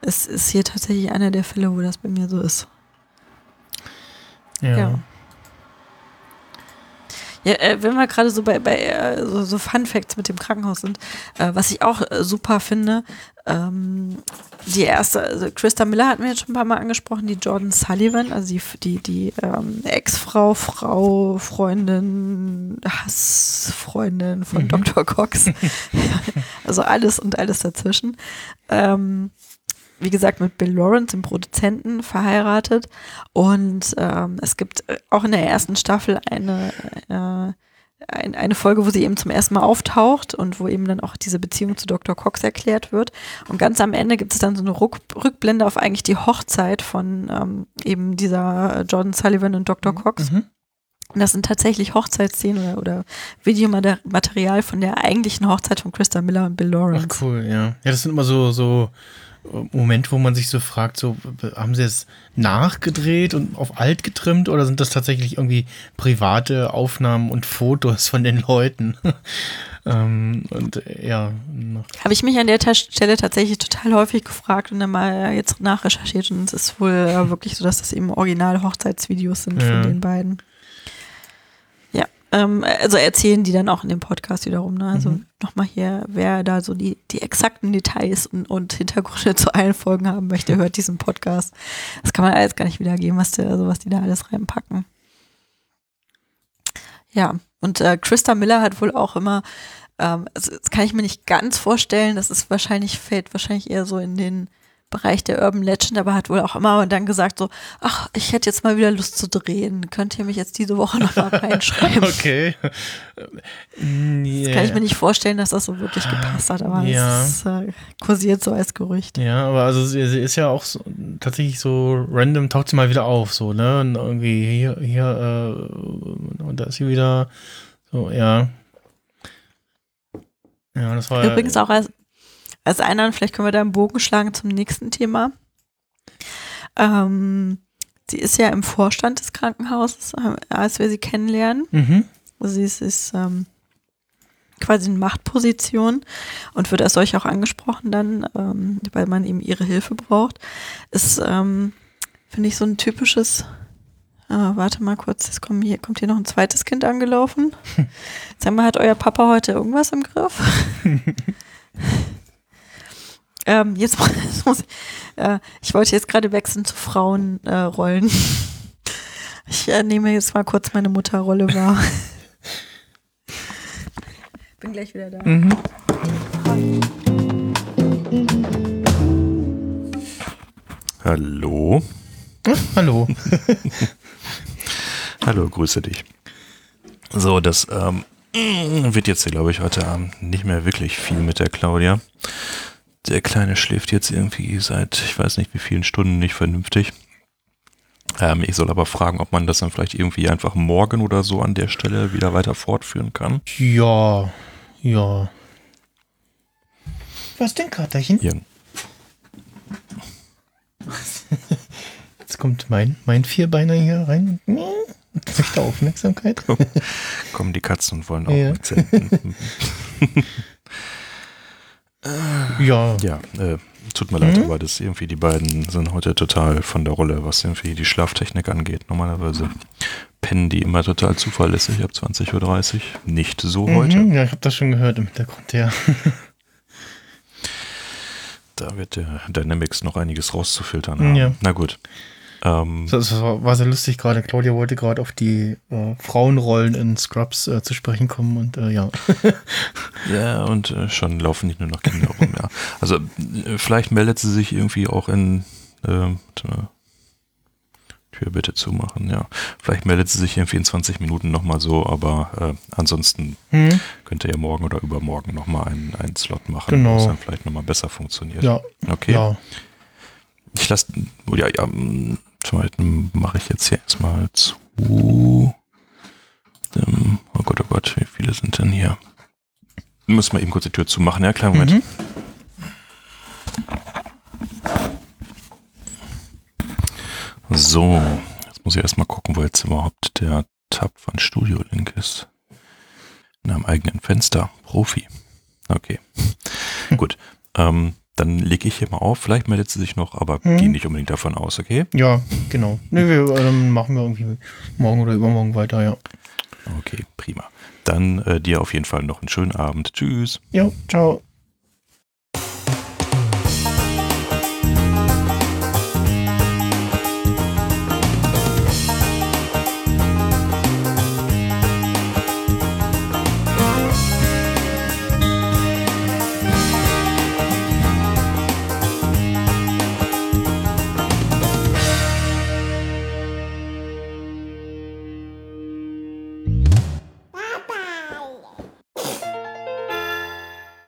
es ist hier tatsächlich einer der Fälle, wo das bei mir so ist. Ja. Ja. Ja, äh, wenn wir gerade so bei, bei äh, so, so Fun Facts mit dem Krankenhaus sind, äh, was ich auch super finde, ähm, die erste, also Christa Miller hatten wir jetzt schon ein paar Mal angesprochen, die Jordan Sullivan, also die, die, die ähm, Ex-Frau, Frau, Freundin, Hassfreundin von Mhm. Dr. Cox. also alles und alles dazwischen. Ähm, wie gesagt, mit Bill Lawrence, dem Produzenten, verheiratet. Und ähm, es gibt äh, auch in der ersten Staffel eine, äh, ein, eine Folge, wo sie eben zum ersten Mal auftaucht und wo eben dann auch diese Beziehung zu Dr. Cox erklärt wird. Und ganz am Ende gibt es dann so eine Ruck Rückblende auf eigentlich die Hochzeit von ähm, eben dieser Jordan Sullivan und Dr. Cox. Mhm. Und das sind tatsächlich Hochzeitsszenen oder, Videomaterial von der eigentlichen Hochzeit von Christa Miller und Bill Ach Lawrence. cool, ja. Ja, das sind immer so, so Momente, wo man sich so fragt, so, haben sie es nachgedreht und auf alt getrimmt oder sind das tatsächlich irgendwie private Aufnahmen und Fotos von den Leuten? ähm, und ja, Habe ich mich an der Stelle tatsächlich total häufig gefragt und dann mal jetzt nachrecherchiert und es ist wohl äh, wirklich so, dass das eben original Hochzeitsvideos sind Ja. von den beiden. Ähm, also erzählen die dann auch in dem Podcast wiederum. Ne? Also Mhm. nochmal hier, wer da so die, die exakten Details und, und Hintergründe zu allen Folgen haben möchte, hört diesen Podcast. Das kann man alles gar nicht wiedergeben, was, der, also was die da alles reinpacken. Ja, und äh, Christa Miller hat wohl auch immer ähm, also das kann ich mir nicht ganz vorstellen. Das ist wahrscheinlich, fällt wahrscheinlich eher so in den Bereich der Urban Legend, aber hat wohl auch immer dann gesagt so, ach, ich hätte jetzt mal wieder Lust zu drehen. Könnt ihr mich jetzt diese Woche noch mal reinschreiben? Okay. Das kann ich mir nicht vorstellen, dass das so wirklich gepasst hat, aber Ja. es äh, kursiert so als Gerücht. Ja, aber also sie, sie ist ja auch so, tatsächlich so random, taucht sie mal wieder auf, so, ne? Und irgendwie hier, hier, äh, und da ist sie wieder so, ja. Ja, das war Übrigens auch als, als einer, und vielleicht können wir da einen Bogen schlagen zum nächsten Thema. Ähm, sie ist ja im Vorstand des Krankenhauses, äh, als wir sie kennenlernen. Mhm. Sie ist, ist ähm, quasi eine Machtposition und wird als solch auch angesprochen dann, ähm, weil man eben ihre Hilfe braucht. Ist, ähm, finde ich, so ein typisches, äh, warte mal kurz, es kommt hier, kommt hier noch ein zweites Kind angelaufen. Sag mal, hat euer Papa heute irgendwas im Griff? ähm, jetzt, muss ich, äh, ich wollte jetzt gerade wechseln zu Frauenrollen. Äh, ich äh, nehme jetzt mal kurz meine Mutterrolle wahr. Bin gleich wieder da. Mhm. Hallo. Hm, hallo. Hallo, grüße dich. So, das ähm, wird jetzt, glaube ich, heute Abend nicht mehr wirklich viel mit der Claudia. Der Kleine schläft jetzt irgendwie seit, ich weiß nicht wie vielen Stunden nicht vernünftig. Ähm, ich soll aber fragen, ob man das dann vielleicht irgendwie einfach morgen oder so an der Stelle wieder weiter fortführen kann. Ja, ja. Was denn, Katerchen? Irgend Jetzt kommt mein, mein Vierbeiner hier rein und und möchte Aufmerksamkeit. kommen die Katzen und wollen auch Ja. Ja. Ja, äh, tut mir leid, Mhm. aber das irgendwie, die beiden sind heute total von der Rolle, was irgendwie die Schlaftechnik angeht. Normalerweise pennen die immer total zuverlässig ab 20.30 Uhr. Nicht so heute. Mhm, ja, ich habe das schon gehört im Hintergrund, ja. Da wird der Dynamics noch einiges rauszufiltern haben. Ja. Na gut. Ähm, Das war, war sehr lustig gerade. Claudia wollte gerade auf die äh, Frauenrollen in Scrubs äh, zu sprechen kommen und äh, ja. ja, und äh, schon laufen nicht nur noch Kinder rum, ja. Also äh, vielleicht meldet sie sich irgendwie auch in äh, mal. Tür bitte zumachen, ja. Vielleicht meldet sie sich irgendwie in 20 Minuten nochmal so, aber äh, ansonsten Hm? könnt ihr ja morgen oder übermorgen nochmal einen, einen Slot machen, Genau. wo es dann vielleicht nochmal besser funktioniert. Ja, Okay. ja. Ich lasse, ja, ja, dann mache ich jetzt hier erstmal zu. Ähm, oh Gott, oh Gott, wie viele sind denn hier? Müssen wir eben kurz die Tür zumachen, ja, kleinen Moment. Mhm. So, jetzt muss ich erstmal gucken, wo jetzt überhaupt der Tab von Studio Link ist. In einem eigenen Fenster. Profi. Okay. Gut. Ähm, dann lege ich hier mal auf. Vielleicht meldet sie sich noch, aber Mhm. gehe nicht unbedingt davon aus, okay? Ja, genau. Nee, wir, äh, dann machen wir irgendwie morgen oder übermorgen weiter, ja. Okay, prima. Dann äh, dir auf jeden Fall noch einen schönen Abend. Tschüss. Jo, ciao.